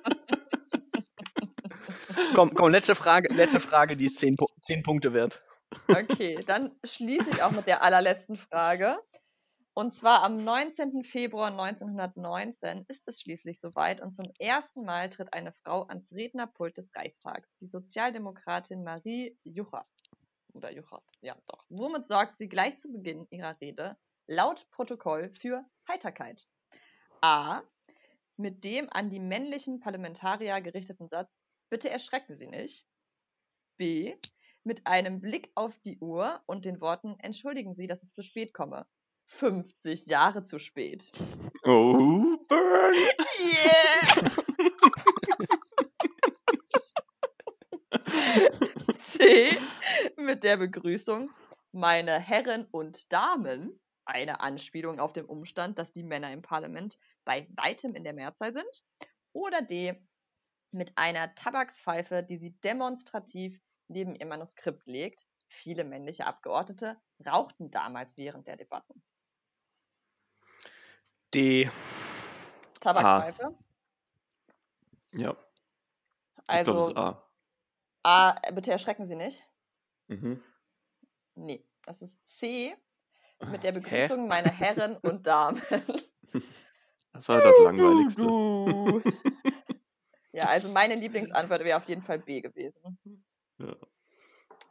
Komm, komm, letzte Frage, letzte Frage, die ist 10, Pu 10 Punkte wert. Okay, dann schließe ich auch mit der allerletzten Frage. Und zwar am 19. Februar 1919 ist es schließlich soweit und zum ersten Mal tritt eine Frau ans Rednerpult des Reichstags, die Sozialdemokratin Marie Juchatz. Oder Juchatz, ja doch. Womit sorgt sie gleich zu Beginn ihrer Rede laut Protokoll für Heiterkeit? A. Mit dem an die männlichen Parlamentarier gerichteten Satz, bitte erschrecken Sie nicht. B. Mit einem Blick auf die Uhr und den Worten, entschuldigen Sie, dass ich zu spät komme. 50 Jahre zu spät. Oh, burn. Yeah! *laughs* C. Mit der Begrüßung, meine Herren und Damen, eine Anspielung auf den Umstand, dass die Männer im Parlament bei weitem in der Mehrzahl sind. Oder D. Mit einer Tabakspfeife, die sie demonstrativ neben ihr Manuskript legt. Viele männliche Abgeordnete rauchten damals während der Debatten. D. Tabakspfeife. Ja, ich glaube, das Also ist A. A, bitte erschrecken Sie nicht. Mhm. Nee, das ist C mit der Begrüßung meine Herren und Damen. *laughs* Das war das Langweiligste. Du. ja, also meine Lieblingsantwort wäre auf jeden Fall B gewesen. Ja.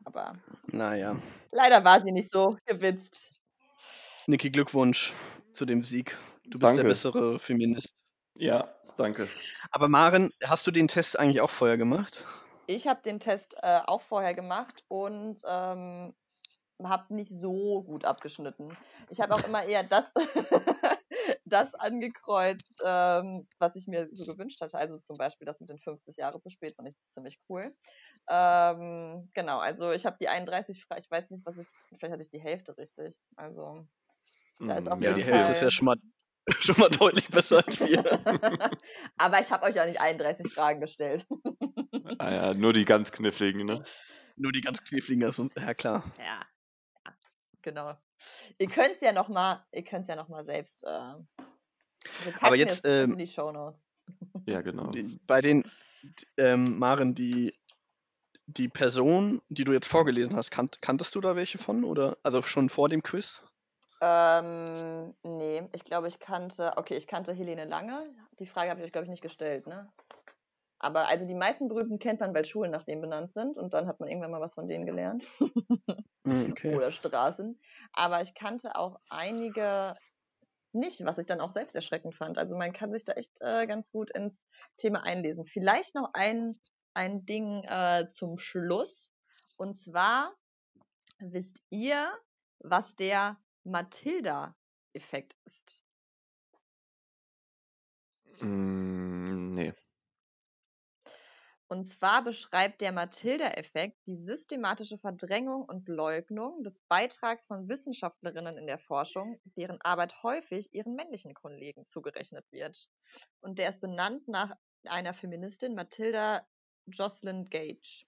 Aber Naja. leider war sie nicht so gewitzt. Niki, Glückwunsch zu dem Sieg. Du bist der Danke. bessere Feminist. Ja, danke. Aber Maren, hast du den Test eigentlich auch vorher gemacht? Ich habe den Test äh, auch vorher gemacht und ähm, habe nicht so gut abgeschnitten. Ich habe auch immer eher das, *laughs* das angekreuzt, ähm, was ich mir so gewünscht hatte. Also zum Beispiel das mit den 50 Jahre zu spät, fand ich ziemlich cool. Ähm, genau, also ich habe die 31 Fragen, ich weiß nicht, was ich, vielleicht hatte ich die Hälfte richtig. Also Da ist Mm, auf Ja, jeden die Hälfte ist ja Fall- schon mal, *laughs* schon mal deutlich besser als wir. *laughs* Aber ich habe euch ja nicht 31 Fragen gestellt. Ah ja, nur die ganz kniffligen, ne? Nur die ganz kniffligen ist uns, ja klar. Ja, ja genau. Ihr könnt es ja noch mal, ihr könnt's ja noch mal selbst. Äh, Aber jetzt, ähm, die Shownotes. Ja, genau. Die, bei den, ähm, Maren, die, die Person, die du jetzt vorgelesen hast, kannt, kanntest du da welche von? Oder also schon vor dem Quiz? Ähm, nee, ich glaube, ich kannte, okay, ich kannte Helene Lange. Die Frage habe ich euch, glaube ich, nicht gestellt, ne? Aber also die meisten Berühmten kennt man, weil Schulen nach denen benannt sind und dann hat man irgendwann mal was von denen gelernt. *laughs* Hm, *laughs* Okay. Oder Straßen. Aber ich kannte auch einige nicht, was ich dann auch selbst erschreckend fand. Also man kann sich da echt äh, ganz gut ins Thema einlesen. Vielleicht noch ein, ein Ding äh, zum Schluss. Und zwar wisst ihr, was der Matilda-Effekt ist? Mm, nee. Und zwar beschreibt der Matilda-Effekt die systematische Verdrängung und Leugnung des Beitrags von Wissenschaftlerinnen in der Forschung, deren Arbeit häufig ihren männlichen Kollegen zugerechnet wird. Und der ist benannt nach einer Feministin, Matilda Jocelyn Gage.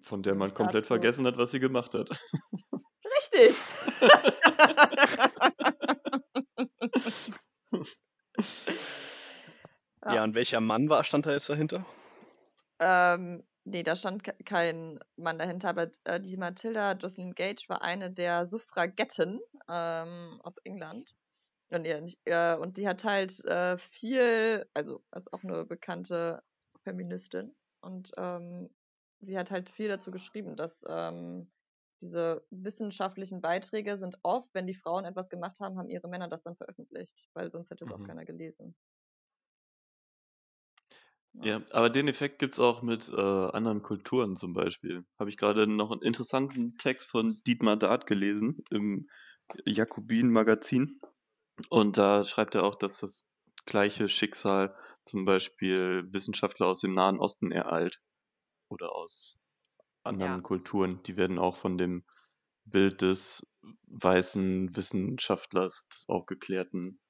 Von der man komplett dazu- vergessen hat, was sie gemacht hat. Richtig! *laughs* *laughs* Ja. Ja, und welcher Mann war, stand da jetzt dahinter? Ähm, nee, da stand ke- kein Mann dahinter, aber äh, diese Matilda Jocelyn Gage war eine der Suffragetten ähm, aus England. Und, äh, und die hat halt äh, viel, also ist auch eine bekannte Feministin. Und ähm, sie hat halt viel dazu geschrieben, dass ähm, diese wissenschaftlichen Beiträge sind oft, wenn die Frauen etwas gemacht haben, haben ihre Männer das dann veröffentlicht, weil sonst hätte es auch Mhm. keiner gelesen. Ja, aber den Effekt gibt's auch mit äh, anderen Kulturen zum Beispiel. Habe ich gerade noch einen interessanten Text von Dietmar Dart gelesen im Jakobin-Magazin. Und da schreibt er auch, dass das gleiche Schicksal zum Beispiel Wissenschaftler aus dem Nahen Osten ereilt. Oder aus anderen Ja. Kulturen. Die werden auch von dem Bild des weißen Wissenschaftlers, des aufgeklärten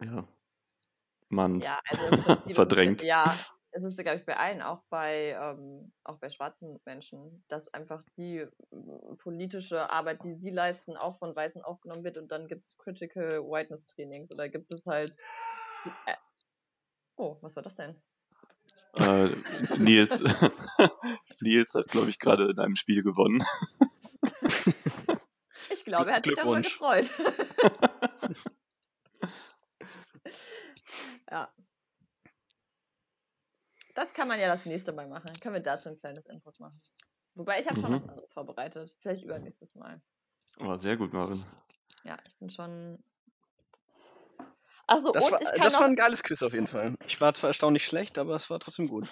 ja, Ja, also *laughs* verdrängt. Ja, es ist, glaube ich, bei allen, auch bei, ähm, auch bei schwarzen Menschen, dass einfach die äh, politische Arbeit, die sie leisten, auch von Weißen aufgenommen wird und dann gibt es Critical Whiteness Trainings oder gibt es halt. Äh, oh, was war das denn? Äh, Nils, *laughs* Nils hat, glaube ich, gerade in einem Spiel gewonnen. Ich glaube, er hat sich darüber gefreut. *laughs* ja. Das kann man ja das nächste Mal machen. Können wir dazu ein kleines Input machen. Wobei ich habe schon Mhm. was anderes vorbereitet. Vielleicht übernächstes Mal. Oh, sehr gut, Marin. Ja, ich bin schon. Achso, Das, und war, ich kann das noch. war ein geiles Quiz auf jeden Fall. Ich war zwar erstaunlich schlecht, aber es war trotzdem gut.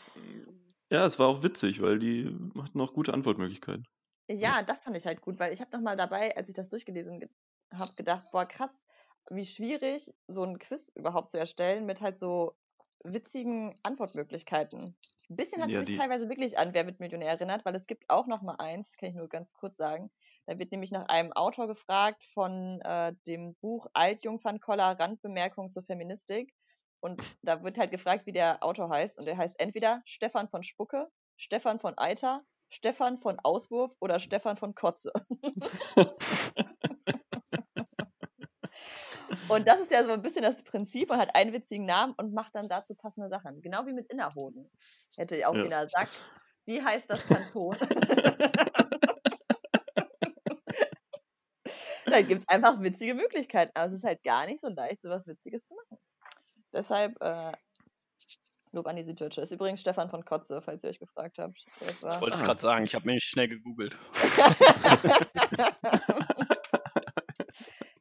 Ja, es war auch witzig, weil die hatten auch gute Antwortmöglichkeiten. Ja, das fand ich halt gut, weil ich habe nochmal dabei, als ich das durchgelesen ge habe, gedacht, boah, krass, wie schwierig so ein Quiz überhaupt zu erstellen mit halt so witzigen Antwortmöglichkeiten. Ein bisschen hat es Ja, mich teilweise wirklich an Wer wird Millionär erinnert, weil es gibt auch noch mal eins, das kann ich nur ganz kurz sagen. Da wird nämlich nach einem Autor gefragt von äh, dem Buch Altjungfernkoller Randbemerkung zur Feministik. Und da wird halt gefragt, wie der Autor heißt. Und er heißt entweder Stefan von Spucke, Stefan von Eiter, Stefan von Auswurf oder Stefan von Kotze. *laughs* *laughs* Und das ist ja so ein bisschen das Prinzip. Man hat einen witzigen Namen und macht dann dazu passende Sachen. Genau wie mit Innerhoden. Hätte ich auch Ja. wieder Sack. Wie heißt das Kanton? *laughs* da gibt es einfach witzige Möglichkeiten. Aber es ist halt gar nicht so leicht, sowas Witziges zu machen. Deshalb äh, Lob an die Süddeutsche. Ist übrigens Stefan von Kotze, falls ihr euch gefragt habt. Das Ich wollte es Ah. gerade sagen, ich habe nämlich schnell gegoogelt. *laughs*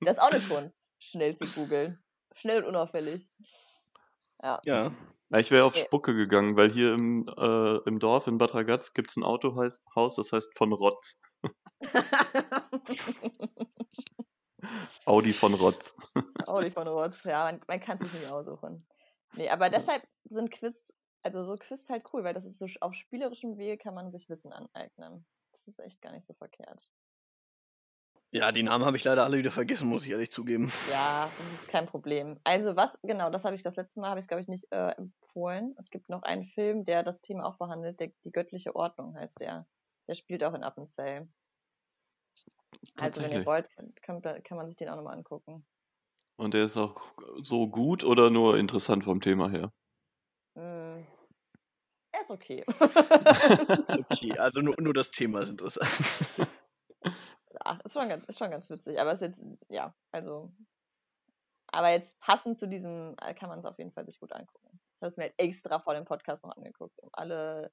das ist auch eine Kunst, schnell zu googeln. Schnell und unauffällig. Ja. Ja. Ich wäre auf Nee. Spucke gegangen, weil hier im, äh, im Dorf in Bad Ragaz gibt es ein Autohaus, das heißt von Rotz. *laughs* Audi von Rotz. Audi von Rotz, ja, man, man kann sich nicht aussuchen. Nee, aber deshalb sind Quiz, also so Quiz halt cool, weil das ist so auf spielerischem Wege kann man sich Wissen aneignen. Das ist echt gar nicht so verkehrt. Ja, die Namen habe ich leider alle wieder vergessen, muss ich ehrlich zugeben. Ja, das ist kein Problem. Also was, genau, das habe ich das letzte Mal, habe ich es glaube ich nicht äh, empfohlen. Es gibt noch einen Film, der das Thema auch behandelt, der, die göttliche Ordnung heißt der. Der spielt auch in Appenzell. Also wenn ihr wollt, kann, kann, kann man sich den auch nochmal angucken. Und der ist auch so gut oder nur interessant vom Thema her? Mm. Er ist okay. *laughs* Okay, also nur, nur das Thema ist interessant. *laughs* ach, ist schon ganz, ist schon ganz witzig. Aber es ist jetzt, ja, also. Aber jetzt passend zu diesem äh, kann man es auf jeden Fall sich gut angucken. Ich habe es mir halt extra vor dem Podcast noch angeguckt, um alle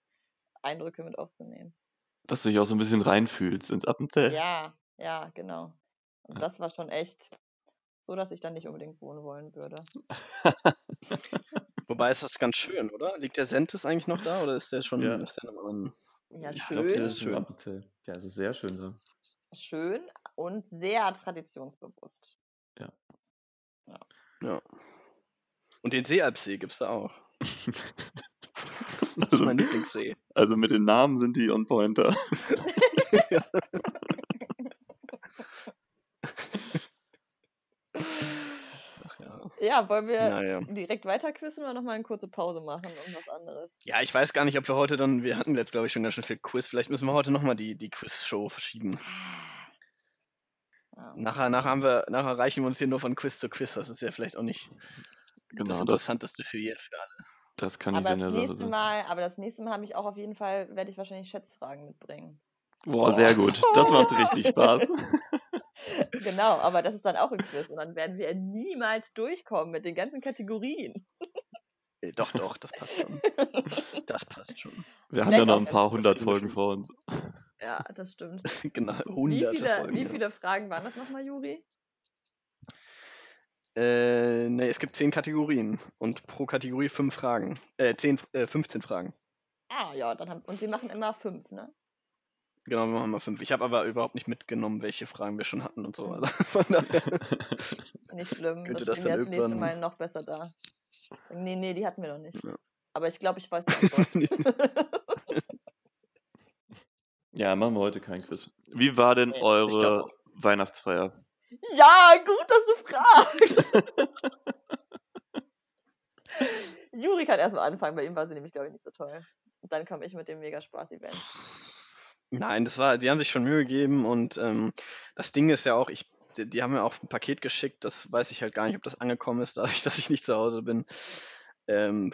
Eindrücke mit aufzunehmen. Dass du dich auch so ein bisschen reinfühlst ins Appenzell. Ja, ja, genau. Und Ja. das war schon echt so, dass ich dann nicht unbedingt wohnen wollen würde. *laughs* Wobei ist das ganz schön, oder? Liegt der Sentis eigentlich noch da oder ist der schon Ja. ist der noch an, Ja, Ich schön, glaube, der ist schön. Appenzell. Ja, es ist sehr schön da. Schön und sehr traditionsbewusst. Ja. Und den Seealpsee gibt's da auch. *laughs* Das ist Also, mein Lieblingssee. also mit den Namen sind die on pointer. *laughs* *laughs* Ja. Ja, wollen wir Naja. direkt weiter quizzen oder nochmal eine kurze Pause machen und was anderes? Ja, ich weiß gar nicht, ob wir heute dann, wir hatten jetzt glaube ich schon ganz schön viel Quiz, vielleicht müssen wir heute nochmal die, die Quiz-Show verschieben. Ja. Nachher, nachher haben wir, nachher reichen wir uns hier nur von Quiz zu Quiz, das ist ja vielleicht auch nicht Genau, das das, Interessanteste für, je- für alle. das kann nicht Aber in das nächste sein. Mal, aber das nächste Mal habe ich auch auf jeden Fall, werde ich wahrscheinlich Schätzfragen mitbringen. Boah, sehr gut. Das macht richtig Spaß. *laughs* Genau, aber das ist dann auch ein Quiz und dann werden wir niemals durchkommen mit den ganzen Kategorien. Äh, Doch, doch, das passt schon. *laughs* Das passt schon. Wir haben ja noch ein paar hundert Folgen schon. vor uns. Ja, das stimmt. *laughs* genau, Wie hunderte viele, Folgen. wie ja. viele Fragen waren das nochmal, Juri? Äh, ne, es gibt zehn Kategorien und pro Kategorie fünf Fragen. Äh, zehn, äh, 15 Fragen. Ah, ja, dann haben, und wir machen immer fünf, ne? Genau, wir machen mal fünf. Ich habe aber überhaupt nicht mitgenommen, welche Fragen wir schon hatten und so. Mhm. Also von daher, *laughs* Nicht schlimm. *laughs* Könnte das das dann das nächste irgendwann- Mal noch besser da. Nee, nee, die hatten wir noch nicht. Ja. Aber ich glaube, ich weiß die. *laughs* Ja, machen wir heute kein Quiz. Wie war denn Nee, eure. Weihnachtsfeier? ja, gut, dass du fragst. Juri kann erstmal anfangen, bei ihm war sie nämlich, glaube ich, nicht so toll. Und dann komme ich mit dem mega Spaß-Event. Nein, das war, die haben sich schon Mühe gegeben und ähm, das Ding ist ja auch, ich, die, die haben mir auch ein Paket geschickt, das weiß ich halt gar nicht, ob das angekommen ist, *laughs* dadurch, dass ich nicht zu Hause bin. Ähm,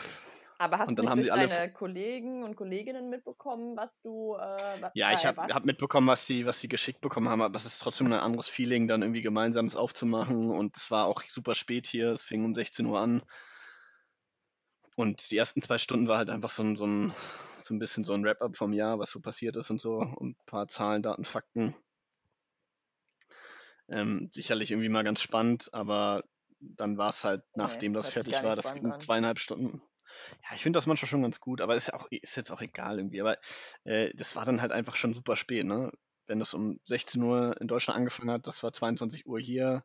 Aber hast Und du dann nicht haben durch sie alle deine Kollegen und Kolleginnen mitbekommen, was du äh, wa- ja, ich habe was? hab mitbekommen, was sie, was sie geschickt bekommen haben, aber es ist trotzdem ein anderes Feeling, dann irgendwie gemeinsames aufzumachen und es war auch super spät hier, es fing um 16 Uhr an. Und die ersten zwei Stunden war halt einfach so ein, so ein, so ein bisschen so ein Wrap-up vom Jahr, was so passiert ist und so. Und ein paar Zahlen, Daten, Fakten. Ähm, sicherlich irgendwie mal ganz spannend, aber dann war es halt, nachdem das hört sich fertig war, das ging zweieinhalb Stunden. Ja, ich finde das manchmal schon ganz gut, aber ist ja auch, ist jetzt auch egal irgendwie. Aber äh, das war dann halt einfach schon super spät, ne? Wenn das um 16 Uhr in Deutschland angefangen hat, das war 22 Uhr hier,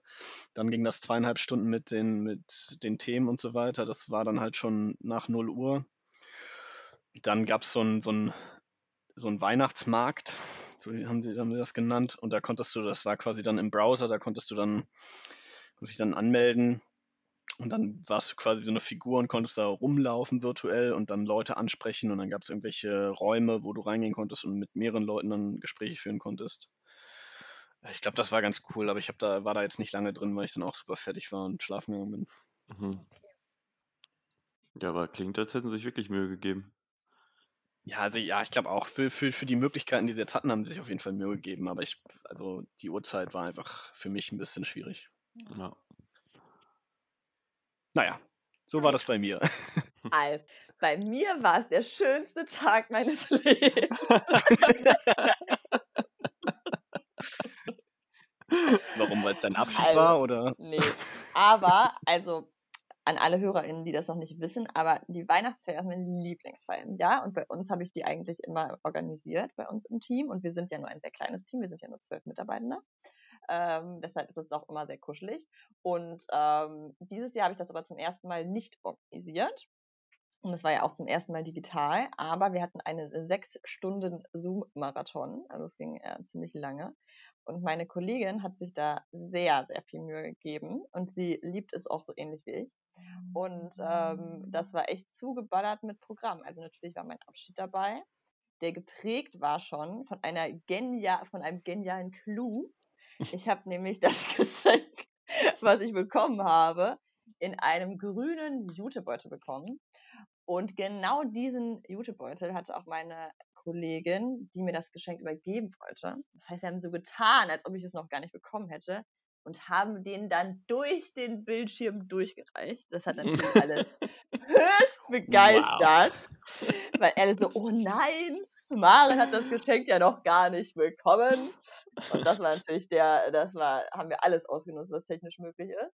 dann ging das zweieinhalb Stunden mit den, mit den Themen und so weiter. Das war dann halt schon nach 0 Uhr. Dann gab es so einen so ein, so ein Weihnachtsmarkt, so haben sie, haben sie das genannt. Und da konntest du, das war quasi dann im Browser, da konntest du dann, konntest dich dann anmelden. Und dann warst du quasi so eine Figur und konntest da rumlaufen virtuell und dann Leute ansprechen und dann gab es irgendwelche Räume, wo du reingehen konntest und mit mehreren Leuten dann Gespräche führen konntest. Ich glaube, das war ganz cool, aber ich hab da, war da jetzt nicht lange drin, weil ich dann auch super fertig war und schlafen gegangen bin. Mhm. Ja, aber klingt, als hätten sie sich wirklich Mühe gegeben. Ja, also ja, ich glaube auch, für, für, für die Möglichkeiten, die sie jetzt hatten, haben sie sich auf jeden Fall Mühe gegeben, aber ich, also die Uhrzeit war einfach für mich ein bisschen schwierig. Ja. Naja, so war das bei mir. *laughs* Also, bei mir war es der schönste Tag meines *laughs* Lebens. Warum? Weil es dein Abschied Also, war oder? Nee. Aber, also an alle HörerInnen, die das noch nicht wissen, aber die Weihnachtsfeier ist meine Lieblingsfeier im Jahr und bei uns habe ich die eigentlich immer organisiert, bei uns im Team und wir sind ja nur ein sehr kleines Team, wir sind ja nur zwölf Mitarbeitende. Ähm, deshalb ist es auch immer sehr kuschelig. Und ähm, dieses Jahr habe ich das aber zum ersten Mal nicht organisiert. Und es war ja auch zum ersten Mal digital, aber wir hatten eine sechs Stunden Zoom-Marathon, also es ging äh, ziemlich lange. Und meine Kollegin hat sich da sehr, sehr viel Mühe gegeben und sie liebt es auch so ähnlich wie ich. Und ähm, das war echt zugeballert mit Programm. Also natürlich war mein Abschied dabei, der geprägt war schon von einer genia von einem genialen Clou. Ich habe nämlich das *laughs* Geschenk, was ich bekommen habe, in einem grünen Jutebeutel bekommen. Und genau diesen Jutebeutel hatte auch meine Kollegin, die mir das Geschenk übergeben wollte. Das heißt, wir haben so getan, als ob ich es noch gar nicht bekommen hätte und haben den dann durch den Bildschirm durchgereicht. Das hat natürlich *laughs* alle höchst begeistert, weil alle so, oh nein, Maren hat das Geschenk ja noch gar nicht bekommen. Und das war natürlich der, das war, haben wir alles ausgenutzt, was technisch möglich ist.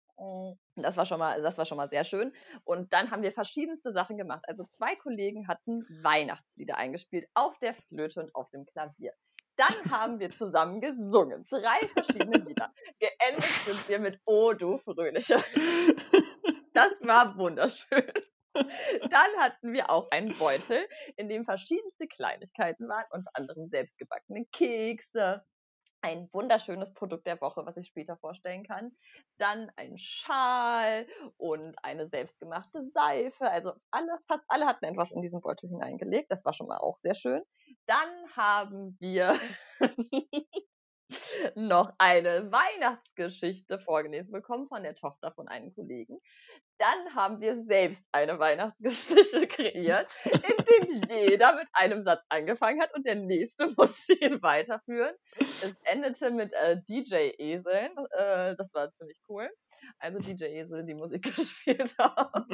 Das war schon mal, das war schon mal sehr schön. Und dann haben wir verschiedenste Sachen gemacht. Also zwei Kollegen hatten Weihnachtslieder eingespielt auf der Flöte und auf dem Klavier. Dann haben wir zusammen gesungen. Drei verschiedene Lieder. Geendet sind wir mit O, du Fröhliche. Das war wunderschön. Dann hatten wir auch einen Beutel, in dem verschiedenste Kleinigkeiten waren, unter anderem selbstgebackene Kekse, ein wunderschönes Produkt der Woche, was ich später vorstellen kann. Dann ein Schal und eine selbstgemachte Seife. Also alle, fast alle hatten etwas in diesen Beutel hineingelegt. Das war schon mal auch sehr schön. Dann haben wir noch eine Weihnachtsgeschichte vorgelesen bekommen von der Tochter von einem Kollegen. Dann haben wir selbst eine Weihnachtsgeschichte *laughs* kreiert, in dem jeder mit einem Satz angefangen hat und der nächste *laughs* musste ihn weiterführen. Es endete mit äh, DJ-Eseln. Äh, das war ziemlich cool. Also DJ-Esel, die Musik *laughs* gespielt haben.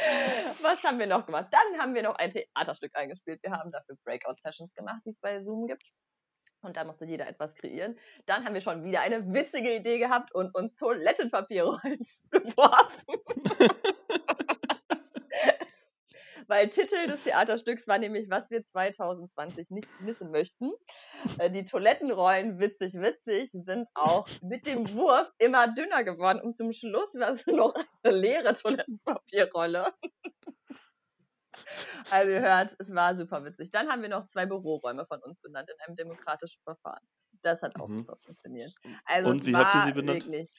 *laughs* Was haben wir noch gemacht? Dann haben wir noch ein Theaterstück eingespielt. Wir haben dafür Breakout-Sessions gemacht, die es bei Zoom gibt. Und da musste jeder etwas kreieren. Dann haben wir schon wieder eine witzige Idee gehabt und uns Toilettenpapierrollen *laughs* geworfen. *laughs* Weil Titel des Theaterstücks war nämlich, was wir 2020 nicht missen möchten. Äh, die Toilettenrollen, witzig, witzig, sind auch mit dem Wurf immer dünner geworden und zum Schluss war es *laughs* noch eine leere Toilettenpapierrolle. *laughs* Also ihr hört, es war super witzig. Dann haben wir noch zwei Büroräume von uns benannt in einem demokratischen Verfahren. Das hat auch mhm. super funktioniert. Also Und wie habt ihr sie benannt? Wirklich,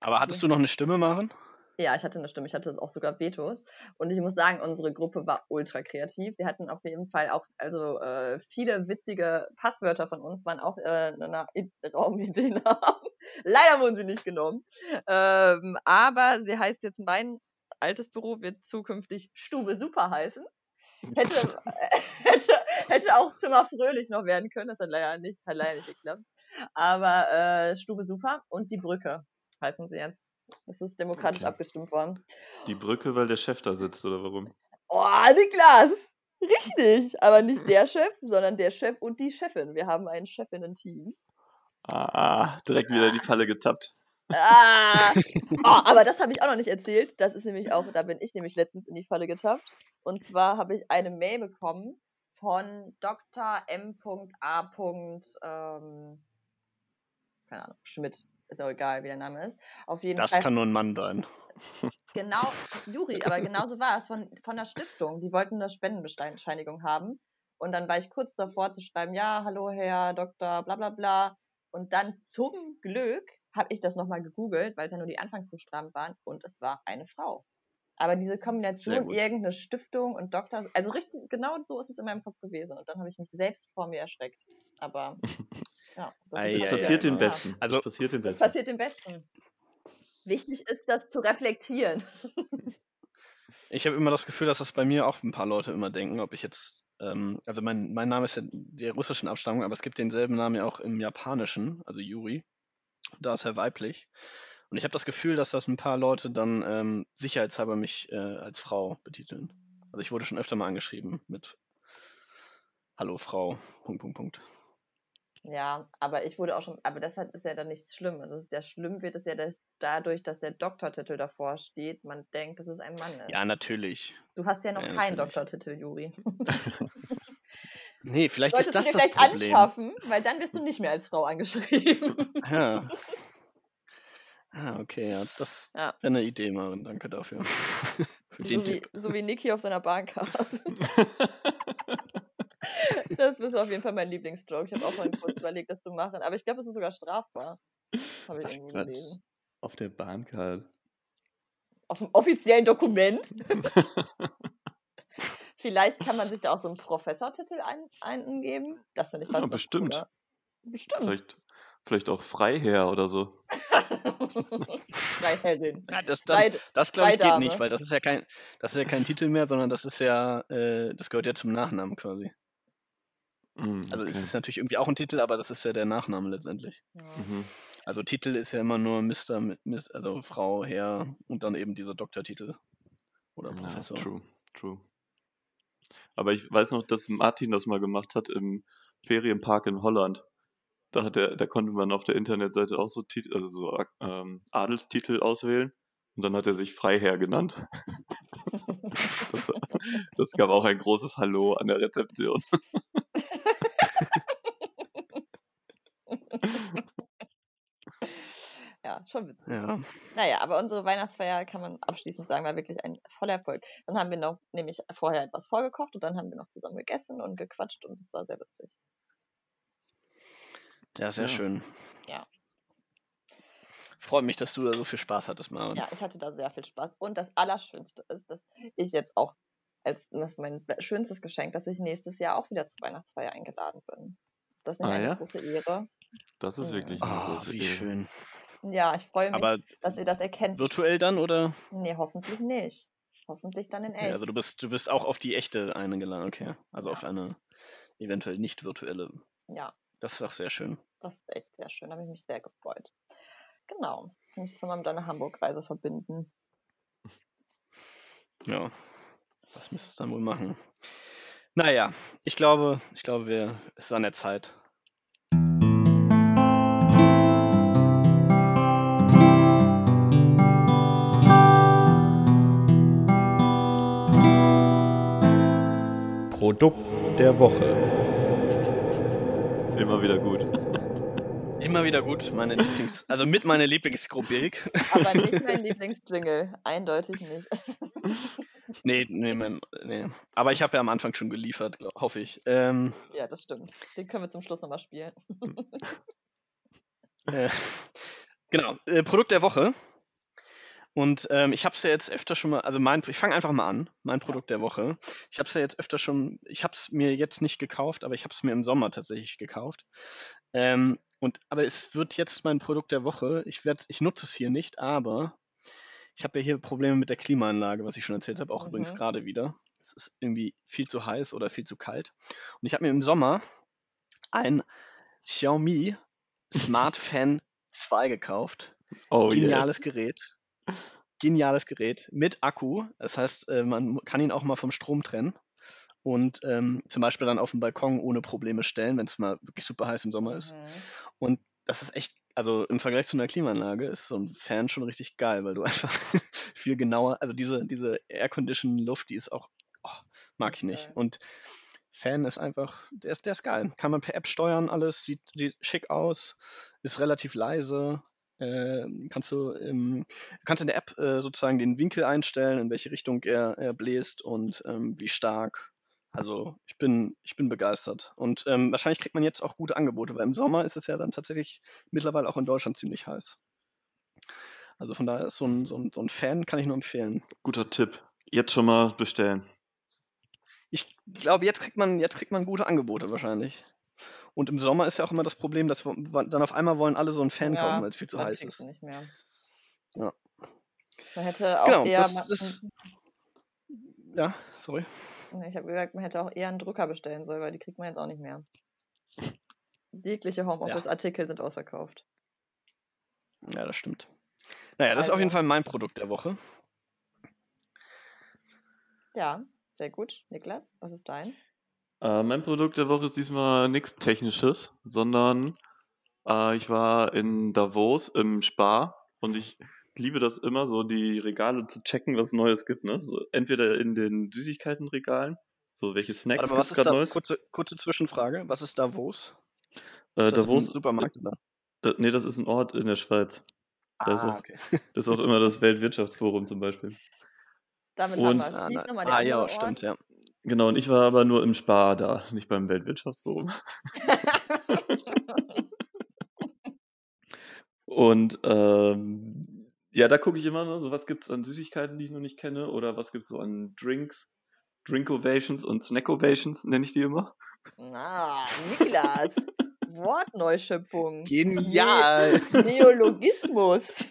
Aber hattest du noch eine Stimme, Maren? Ja, ich hatte eine Stimme, ich hatte auch sogar Vetos. Und ich muss sagen, unsere Gruppe war ultra kreativ. Wir hatten auf jeden Fall auch, also äh, viele witzige Passwörter von uns waren auch äh, eine *laughs* Raumidee haben. Leider wurden sie nicht genommen. Ähm, aber sie heißt jetzt mein altes Büro wird zukünftig Stube Super heißen. Hätte, *laughs* hätte, hätte auch Zimmer Fröhlich noch werden können, das hat leider nicht, hat leider nicht geklappt. Aber äh, Stube Super und die Brücke heißen sie jetzt. Das ist demokratisch okay. abgestimmt worden. Die Brücke, weil der Chef da sitzt, oder warum? Oh, Niklas! Richtig! Aber nicht der Chef, sondern der Chef und die Chefin. Wir haben ein Chefinnen-Team. Ah, direkt wieder in die Falle getappt. Ah, *laughs* oh, aber das habe ich auch noch nicht erzählt. Das ist nämlich auch, da bin ich nämlich letztens in die Falle getappt. Und zwar habe ich eine Mail bekommen von Dr. M.A. Ähm, keine Ahnung, Schmidt. Ist auch egal, wie der Name ist. Auf jeden das Fall. kann nur ein Mann sein. *laughs* Genau, Juri, aber genau so war es von, von der Stiftung. Die wollten eine Spendenbescheinigung haben. Und dann war ich kurz davor zu schreiben, ja, hallo Herr Doktor, bla bla bla. Und dann zum Glück habe ich das nochmal gegoogelt, weil es ja nur die Anfangsbuchstaben waren und es war eine Frau. Aber diese Kombination, irgendeine Stiftung und Doktor, also richtig, genau so ist es in meinem Kopf gewesen. Und dann habe ich mich selbst vor mir erschreckt. Aber *laughs* ja, das, passiert den Besten. Also, das passiert den Besten. Das passiert den Besten. Wichtig ist, das zu reflektieren. *laughs* Ich habe immer das Gefühl, dass das bei mir auch ein paar Leute immer denken, ob ich jetzt, ähm, also mein, mein Name ist ja der russischen Abstammung, aber es gibt denselben Namen ja auch im Japanischen, also Yuri. Da ist er weiblich. Und ich habe das Gefühl, dass das ein paar Leute dann ähm, sicherheitshalber mich äh, als Frau betiteln. Also ich wurde schon öfter mal angeschrieben mit Hallo Frau, Punkt, Punkt, Punkt. Ja, aber ich wurde auch schon, aber deshalb ist ja dann nichts schlimm. Also der schlimm wird es ja dass dadurch, dass der Doktortitel davor steht, man denkt, dass es ein Mann ist. Ja, natürlich. Du hast ja noch ja, keinen Doktortitel, Juri. *laughs* nee, vielleicht Solltest ist das du dir das vielleicht Problem. anschaffen, weil dann wirst du nicht mehr als Frau angeschrieben. *laughs* ja. Ah, okay, ja, das ja. wäre eine Idee, Maren. Danke dafür. *laughs* Für den so, Tipp. Wie, so wie Niki auf seiner Bahncard. Das ist auf jeden Fall mein Lieblingsstroke. Ich habe auch vorhin kurz überlegt, das zu machen. Aber ich glaube, es ist sogar strafbar. Habe ich Ach, irgendwo gelesen. Auf der Bahncard. Auf dem offiziellen Dokument. *laughs* Vielleicht kann man sich da auch so einen Professortitel ein eingeben. Das finde ich fast ja, bestimmt. Bestimmt. Vielleicht Vielleicht auch Freiherr oder so. *laughs* Freiherrin. Ja, das das, Frei- das glaube ich geht nicht, weil das ist ja kein, das ist ja kein Titel mehr, sondern das ist ja, äh, das gehört ja zum Nachnamen quasi. Mm, Also es okay. ist natürlich irgendwie auch ein Titel, aber das ist ja der Nachname letztendlich. Ja. Mhm. Also Titel ist ja immer nur Mr. mit Miss, also Frau, Herr und dann eben dieser Doktortitel oder Ja, Professor. true, true. Aber ich weiß noch, dass Martin das mal gemacht hat im Ferienpark in Holland. Da hat er, da konnte man auf der Internetseite auch so Titel, also so ähm, Adelstitel auswählen. Und dann hat er sich Freiherr genannt. *laughs* Das, das gab auch ein großes Hallo an der Rezeption. *laughs* ja, schon witzig. Ja. Naja, aber unsere Weihnachtsfeier kann man abschließend sagen, war wirklich ein voller Erfolg. Dann haben wir noch nämlich vorher etwas vorgekocht und dann haben wir noch zusammen gegessen und gequatscht und es war sehr witzig. Ja, sehr Ja. schön. Ja. Freut mich, dass du da so viel Spaß hattest, Marvin. Ja, ich hatte da sehr viel Spaß. Und das Allerschönste ist, dass ich jetzt auch, als das ist mein schönstes Geschenk, dass ich nächstes Jahr auch wieder zur Weihnachtsfeier eingeladen bin. Ist das nicht Ah, eine ja? große Ehre? Das ist Ja. wirklich eine Oh, große wie Ehre. schön. Ja, ich freue mich, Aber dass ihr das erkennt. virtuell dann oder? Nee, hoffentlich nicht. Hoffentlich dann in Ja, echt. also du bist, du bist auch auf die echte eingeladen, okay. Also Ja. auf eine eventuell nicht virtuelle. Ja, Das ist auch sehr schön. das ist echt sehr schön. Da habe ich mich sehr gefreut. Genau. Kann ich das nochmal mit einer Hamburg-Reise verbinden. Ja. Das müsstest du dann wohl machen. Naja, ich glaube, ich glaube, wir, es ist an der Zeit. Produkt der Woche. Immer wieder gut. Immer wieder gut, meine Lieblings, also mit meiner Lieblingsrubrik. Aber nicht mein *laughs* Lieblingsjingle. Eindeutig nicht. Nee, nee, nee. Aber ich habe ja am Anfang schon geliefert, glaub, hoffe ich. Ähm, Ja, das stimmt. Den können wir zum Schluss nochmal spielen. *laughs* äh, genau, äh, Produkt der Woche. Und ähm, ich habe es ja jetzt öfter schon mal, also mein, ich fange einfach mal an, mein Produkt der Woche. Ich habe es ja jetzt öfter schon, ich habe es mir jetzt nicht gekauft, aber ich habe es mir im Sommer tatsächlich gekauft. Ähm, und aber es wird jetzt mein Produkt der Woche. Ich werde, ich nutze es hier nicht, aber ich habe ja hier Probleme mit der Klimaanlage, was ich schon erzählt habe, auch übrigens Mhm. gerade wieder. Es ist irgendwie viel zu heiß oder viel zu kalt. Und ich habe mir im Sommer ein Xiaomi *laughs* Smart Fan 2 gekauft. Oh Geniales yes. Gerät. Geniales Gerät mit Akku. Das heißt, äh, man kann ihn auch mal vom Strom trennen und ähm, zum Beispiel dann auf dem Balkon ohne Probleme stellen, wenn es mal wirklich super heiß im Sommer ist. Mhm. Und das ist echt, also im Vergleich zu einer Klimaanlage ist so ein Fan schon richtig geil, weil du *laughs* einfach viel genauer, also diese, diese Air-Condition-Luft, die ist auch, oh, mag ich nicht. Und Fan ist einfach, der ist, der ist geil. Kann man per App steuern, alles, sieht, sieht schick aus, ist relativ leise. Äh, kannst du im, kannst in der App äh, sozusagen den Winkel einstellen, in welche Richtung er, er bläst und ähm, wie stark. Also ich bin, ich bin begeistert. Und ähm, wahrscheinlich kriegt man jetzt auch gute Angebote, weil im Sommer ist es ja dann tatsächlich mittlerweile auch in Deutschland ziemlich heiß. Also von daher ist so ein, so ein, so ein Fan, kann ich nur empfehlen. Guter Tipp. Jetzt schon mal bestellen. Ich glaube, jetzt kriegt man, jetzt kriegt man gute Angebote wahrscheinlich. Und im Sommer ist ja auch immer das Problem, dass wir- dann auf einmal wollen alle so einen Fan Ja, kaufen, weil es viel zu heiß ist. nicht mehr. Ja. Man hätte auch Genau, eher. das, das, ja, sorry. Ich habe gesagt, man hätte auch eher einen Drücker bestellen sollen, weil die kriegt man jetzt auch nicht mehr. Jegliche Homeoffice-Artikel sind ausverkauft. Ja, das stimmt. Naja, das ist auf jeden Also. Fall mein Produkt der Woche. Ja, sehr gut. Niklas, was ist deins? Äh, mein Produkt der Woche ist diesmal nichts Technisches, sondern äh, ich war in Davos im Spar und ich liebe das immer, so die Regale zu checken, was Neues gibt. Ne? So, entweder in den Süßigkeitenregalen, so welche Snacks was ist gerade da? Neues. Kurze, kurze Zwischenfrage. Was ist Davos? Äh, Ist das Davos, ein Supermarkt oder? äh, nee, das ist ein Ort in der Schweiz. Da ist Ah, auch, okay. das ist auch immer das Weltwirtschaftsforum zum Beispiel. Damit Und- haben wir es. Ah, ist ah ja, Ort? stimmt, ja. Genau, und ich war aber nur im Spar da, nicht beim Weltwirtschaftsforum. *laughs* Und ähm, ja, da gucke ich immer, ne, so was gibt's an Süßigkeiten, die ich noch nicht kenne, oder was gibt's so an Drinks, Drinkovations und Snackovations, nenne ich die immer. Na, Niklas, *laughs* Wortneuschöpfung. Genial. Neologismus.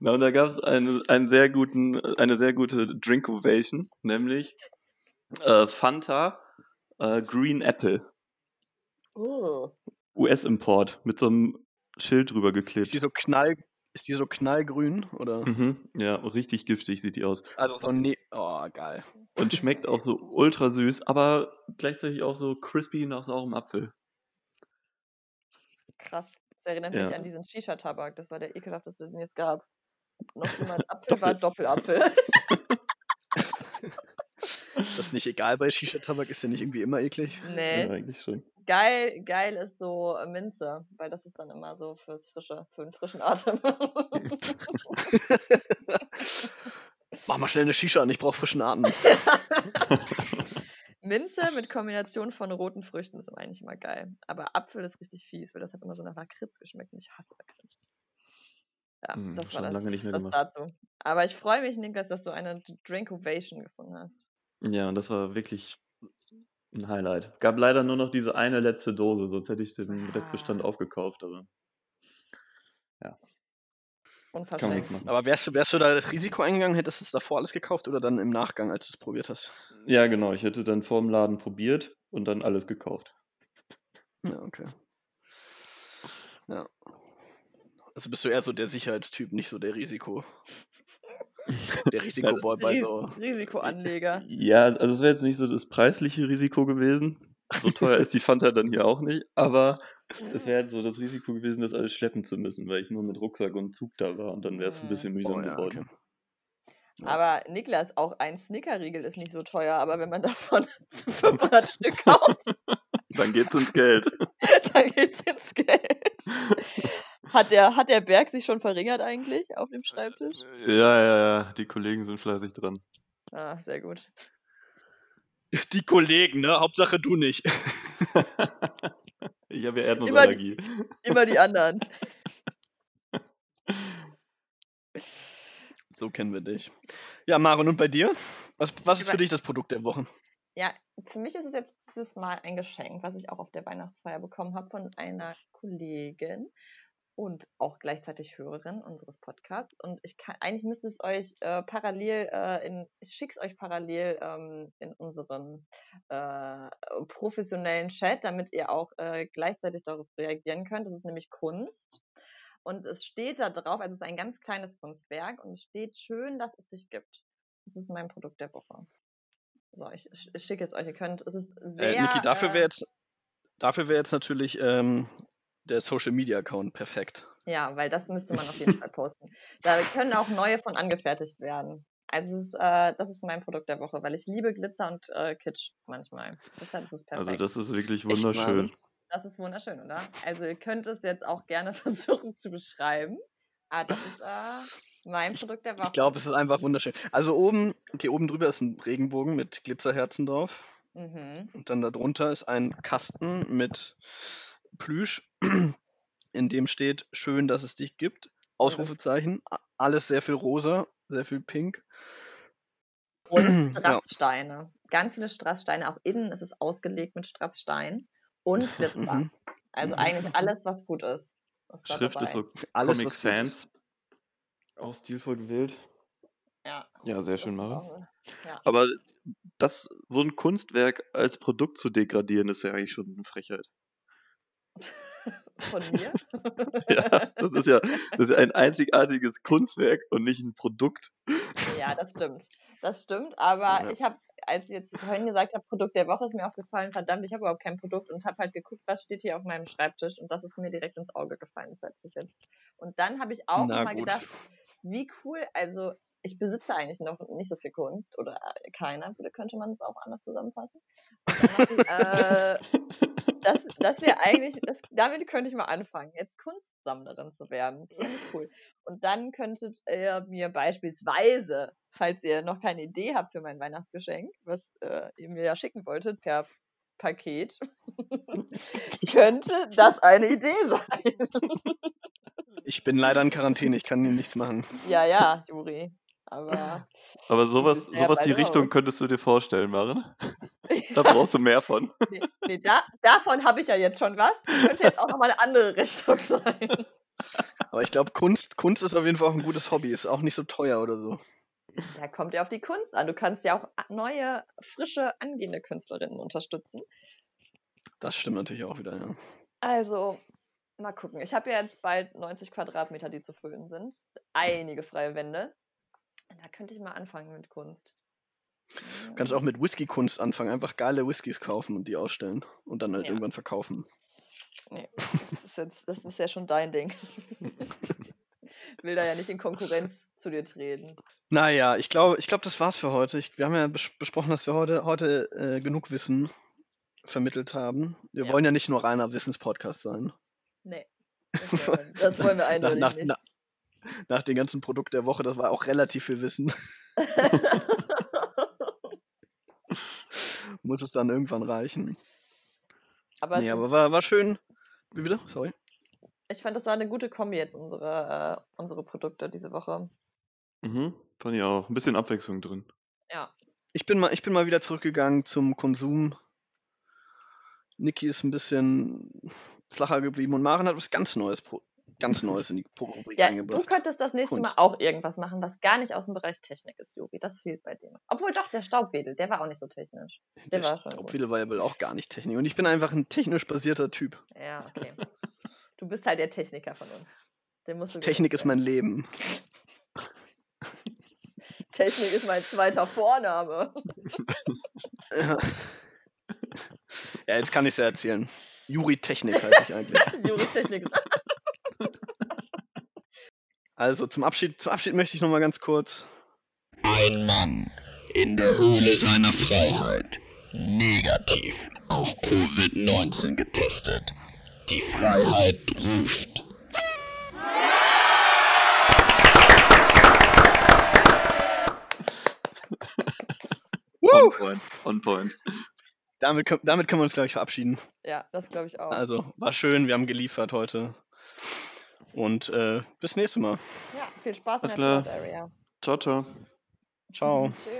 Na, und da gab es eine, einen sehr guten, eine sehr gute Drink Ovation, nämlich äh, Fanta äh, Green Apple. Oh. US-Import mit so einem Schild drüber Ist die geklebt. so knall, ist die so knallgrün oder? Mhm, ja, richtig giftig sieht die aus. Also so ne, oh geil. Und schmeckt auch so ultra süß, aber gleichzeitig auch so crispy nach saurem Apfel. Krass. Das erinnert Ja. mich an diesen Shisha-Tabak. Das war der ekelhafteste, den es gab. Noch *laughs* schlimmer als Apfel war Doppelapfel. *laughs* Ist das nicht egal bei Shisha-Tabak? Ist der nicht irgendwie immer eklig? nee. Ja, eigentlich schon. Geil, geil ist so Minze, weil das ist dann immer so fürs frische, für den frischen Atem. *laughs* Mach mal schnell eine Shisha an, ich brauche frischen Atem. *laughs* Minze mit Kombination von roten Früchten ist eigentlich immer geil. Aber Apfel ist richtig fies, weil das hat immer so nach Lakritz geschmeckt und ich hasse Lakritz. Ja, Hm, das war das, lange nicht mehr das dazu. Aber ich freue mich, Niklas, dass du eine Drink Ovation gefunden hast. Ja, und das war wirklich ein Highlight. Gab leider nur noch diese eine letzte Dose, sonst hätte ich den Restbestand Ah. aufgekauft, aber kann man Unverschämt. machen. Aber wärst du, wärst du da das Risiko eingegangen, hättest du es davor alles gekauft oder dann im Nachgang, als du es probiert hast? Ja, genau. Ich hätte dann vor dem Laden probiert und dann alles gekauft. Ja, okay. Ja. Also bist du eher so der Sicherheitstyp, nicht so der Risiko. *laughs* Der Risikoboy bei so. Risikoanleger. Ja, also es wäre jetzt nicht so das preisliche Risiko gewesen. So teuer ist die Fanta dann hier auch nicht, aber es wäre halt so das Risiko gewesen, das alles schleppen zu müssen, weil ich nur mit Rucksack und Zug da war und dann wäre es ein bisschen mühsam Oh, ja, geworden. okay. Ja. Aber Niklas, auch ein Snickerriegel ist nicht so teuer, aber wenn man davon *laughs* 500 Stück kauft, Dann geht's ins Geld. *laughs* dann geht's ins Geld. Hat der, hat der Berg sich schon verringert eigentlich auf dem Schreibtisch? Ja, ja, ja, die Kollegen sind fleißig dran. Ah, sehr gut. Die Kollegen, ne? Hauptsache du nicht. *laughs* Ich habe ja Erdnussallergie. Immer die anderen. *laughs* So kennen wir dich. Ja, Maren, und bei dir? Was, was ist für dich das Produkt der Woche? Ja, für mich ist es jetzt dieses Mal ein Geschenk, was ich auch auf der Weihnachtsfeier bekommen habe von einer Kollegin und auch gleichzeitig Hörerin unseres Podcasts. Und ich kann, eigentlich müsste es euch äh, parallel äh, in, ich schick's euch parallel ähm, in unserem äh, professionellen Chat, damit ihr auch äh, gleichzeitig darauf reagieren könnt. Das ist nämlich Kunst. Und es steht da drauf, also es ist ein ganz kleines Kunstwerk und es steht schön, dass es dich gibt. Das ist mein Produkt der Woche. So, ich, ich schicke es euch. Ihr könnt, es ist sehr. Äh, Niki, dafür äh, wäre jetzt, dafür wäre jetzt natürlich ähm, der Social Media Account perfekt. Ja, weil das müsste man auf jeden Fall posten. Da können auch neue von angefertigt werden. Also es ist, äh, das ist mein Produkt der Woche, weil ich liebe Glitzer und äh, Kitsch manchmal. Deshalb ist es perfekt. Also das ist wirklich wunderschön. Das ist wunderschön, oder? Also ihr könnt es jetzt auch gerne *laughs* versuchen zu beschreiben. Ah, das ist äh, mein Produkt der Woche. Ich glaube, es ist einfach wunderschön. Also oben, okay, oben drüber ist ein Regenbogen mit Glitzerherzen drauf. Mhm. Und dann darunter ist ein Kasten mit Plüsch, *clears throat* in dem steht, schön, dass es dich gibt. Ausrufezeichen. Alles sehr viel rosa, sehr viel pink. *clears throat* Und Ja. Strasssteine. Ganz viele Strasssteine. Auch innen ist es ausgelegt mit Strassstein und *laughs* Glitzer. Mhm. Also Mhm. eigentlich alles, was gut ist. da Schrift dabei. ist so Alles, Comic was. Sans. Auch stilvoll gewählt. Ja, Ja, sehr schön, Mara. Ja. Aber das, so ein Kunstwerk als Produkt zu degradieren, ist ja eigentlich schon eine Frechheit. *laughs* Von mir? *laughs* Ja, das ist ja, das ist ein einzigartiges Kunstwerk und nicht ein Produkt. Ja, das stimmt. Das stimmt, aber Ja. ich habe, als ich jetzt vorhin gesagt habe, Produkt der Woche ist mir aufgefallen, verdammt, ich habe überhaupt kein Produkt und habe halt geguckt, was steht hier auf meinem Schreibtisch und das ist mir direkt ins Auge gefallen, jetzt. Und dann habe ich auch Na nochmal gut. gedacht, wie cool, also ich besitze eigentlich noch nicht so viel Kunst oder äh, keiner, könnte man das auch anders zusammenfassen. Dann äh, *laughs* das, das wäre eigentlich, das, damit könnte ich mal anfangen, jetzt Kunstsammlerin zu werden. Das finde ich cool. Und dann könntet ihr mir beispielsweise, falls ihr noch keine Idee habt für mein Weihnachtsgeschenk, was äh, ihr mir ja schicken wolltet per Paket, *laughs* könnte das eine Idee sein. Ich bin leider in Quarantäne, ich kann hier nichts machen. ja, ja, Juri. Aber Aber sowas, sowas die Richtung raus. könntest du dir vorstellen, Maren? *laughs* Da brauchst du mehr von. Nee, nee da, davon habe ich ja jetzt schon was. Könnte jetzt auch nochmal eine andere Richtung sein. Aber ich glaube, Kunst, Kunst ist auf jeden Fall auch ein gutes Hobby. Ist auch nicht so teuer oder so. Da kommt ja auf die Kunst an. Du kannst ja auch neue, frische, angehende Künstlerinnen unterstützen. Das stimmt natürlich auch wieder, ja. Also, mal gucken. Ich habe ja jetzt bald 90 Quadratmeter, die zu füllen sind. Einige freie Wände. Da könnte ich mal anfangen mit Kunst. Du kannst auch mit Whisky-Kunst anfangen. Einfach geile Whiskys kaufen und die ausstellen. Und dann halt Ja. irgendwann verkaufen. Nee, das ist jetzt, das ist ja schon dein Ding. *laughs* Will da ja nicht in Konkurrenz zu dir treten. Naja, ich glaube, ich glaube, das war's für heute. Ich, wir haben ja bes besprochen, dass wir heute, heute äh, genug Wissen vermittelt haben. Wir Ja. wollen ja nicht nur reiner Wissenspodcast sein. Nee. *laughs* Das wollen wir, das wollen wir Nach, eindeutig nach, nicht. nach, nach dem ganzen Produkt der Woche, das war auch relativ viel Wissen. *laughs* Muss es dann irgendwann reichen. aber nee, aber war, war schön. Wie bitte? Sorry. ich fand, das war eine gute Kombi jetzt, unsere, äh, unsere Produkte diese Woche. Mhm, fand ich auch. Ein bisschen Abwechslung drin. Ja. Ich bin mal, ich bin mal wieder zurückgegangen zum Konsum. Niki ist ein bisschen flacher geblieben und Maren hat was ganz Neues, pro- ganz Neues in die Rubrik Ja, du eingebracht. könntest das nächste Kunst. Mal auch irgendwas machen, was gar nicht aus dem Bereich Technik ist, Juri. Das fehlt bei dir. Obwohl doch, der Staubwedel, der war auch nicht so technisch. Der war schon gut. Staubwedel war ja wohl auch gar nicht Technik. Und ich bin einfach ein technisch basierter Typ. Ja, okay. Du bist halt der Techniker von uns. Den musst du Technik ist mein Leben. *laughs* Technik ist mein zweiter Vorname. Ja, ja jetzt kann ich es ja erzählen. Juri Technik heiße ich *laughs* eigentlich. Juri Technik ist. Also zum Abschied, zum Abschied möchte ich nochmal ganz kurz. Ein Mann in der Höhle seiner Freiheit. Negativ auf Covid-19 getestet. Die Freiheit ruft. *laughs* On point. On point. Damit, damit können wir uns, glaube ich, verabschieden. Ja, das glaube ich auch. Also, war schön, wir haben geliefert heute. Und äh, bis nächstes Mal. Ja, viel Spaß in Alles der klar. Cloud Area. Ciao, ciao. Ciao. Tschüss.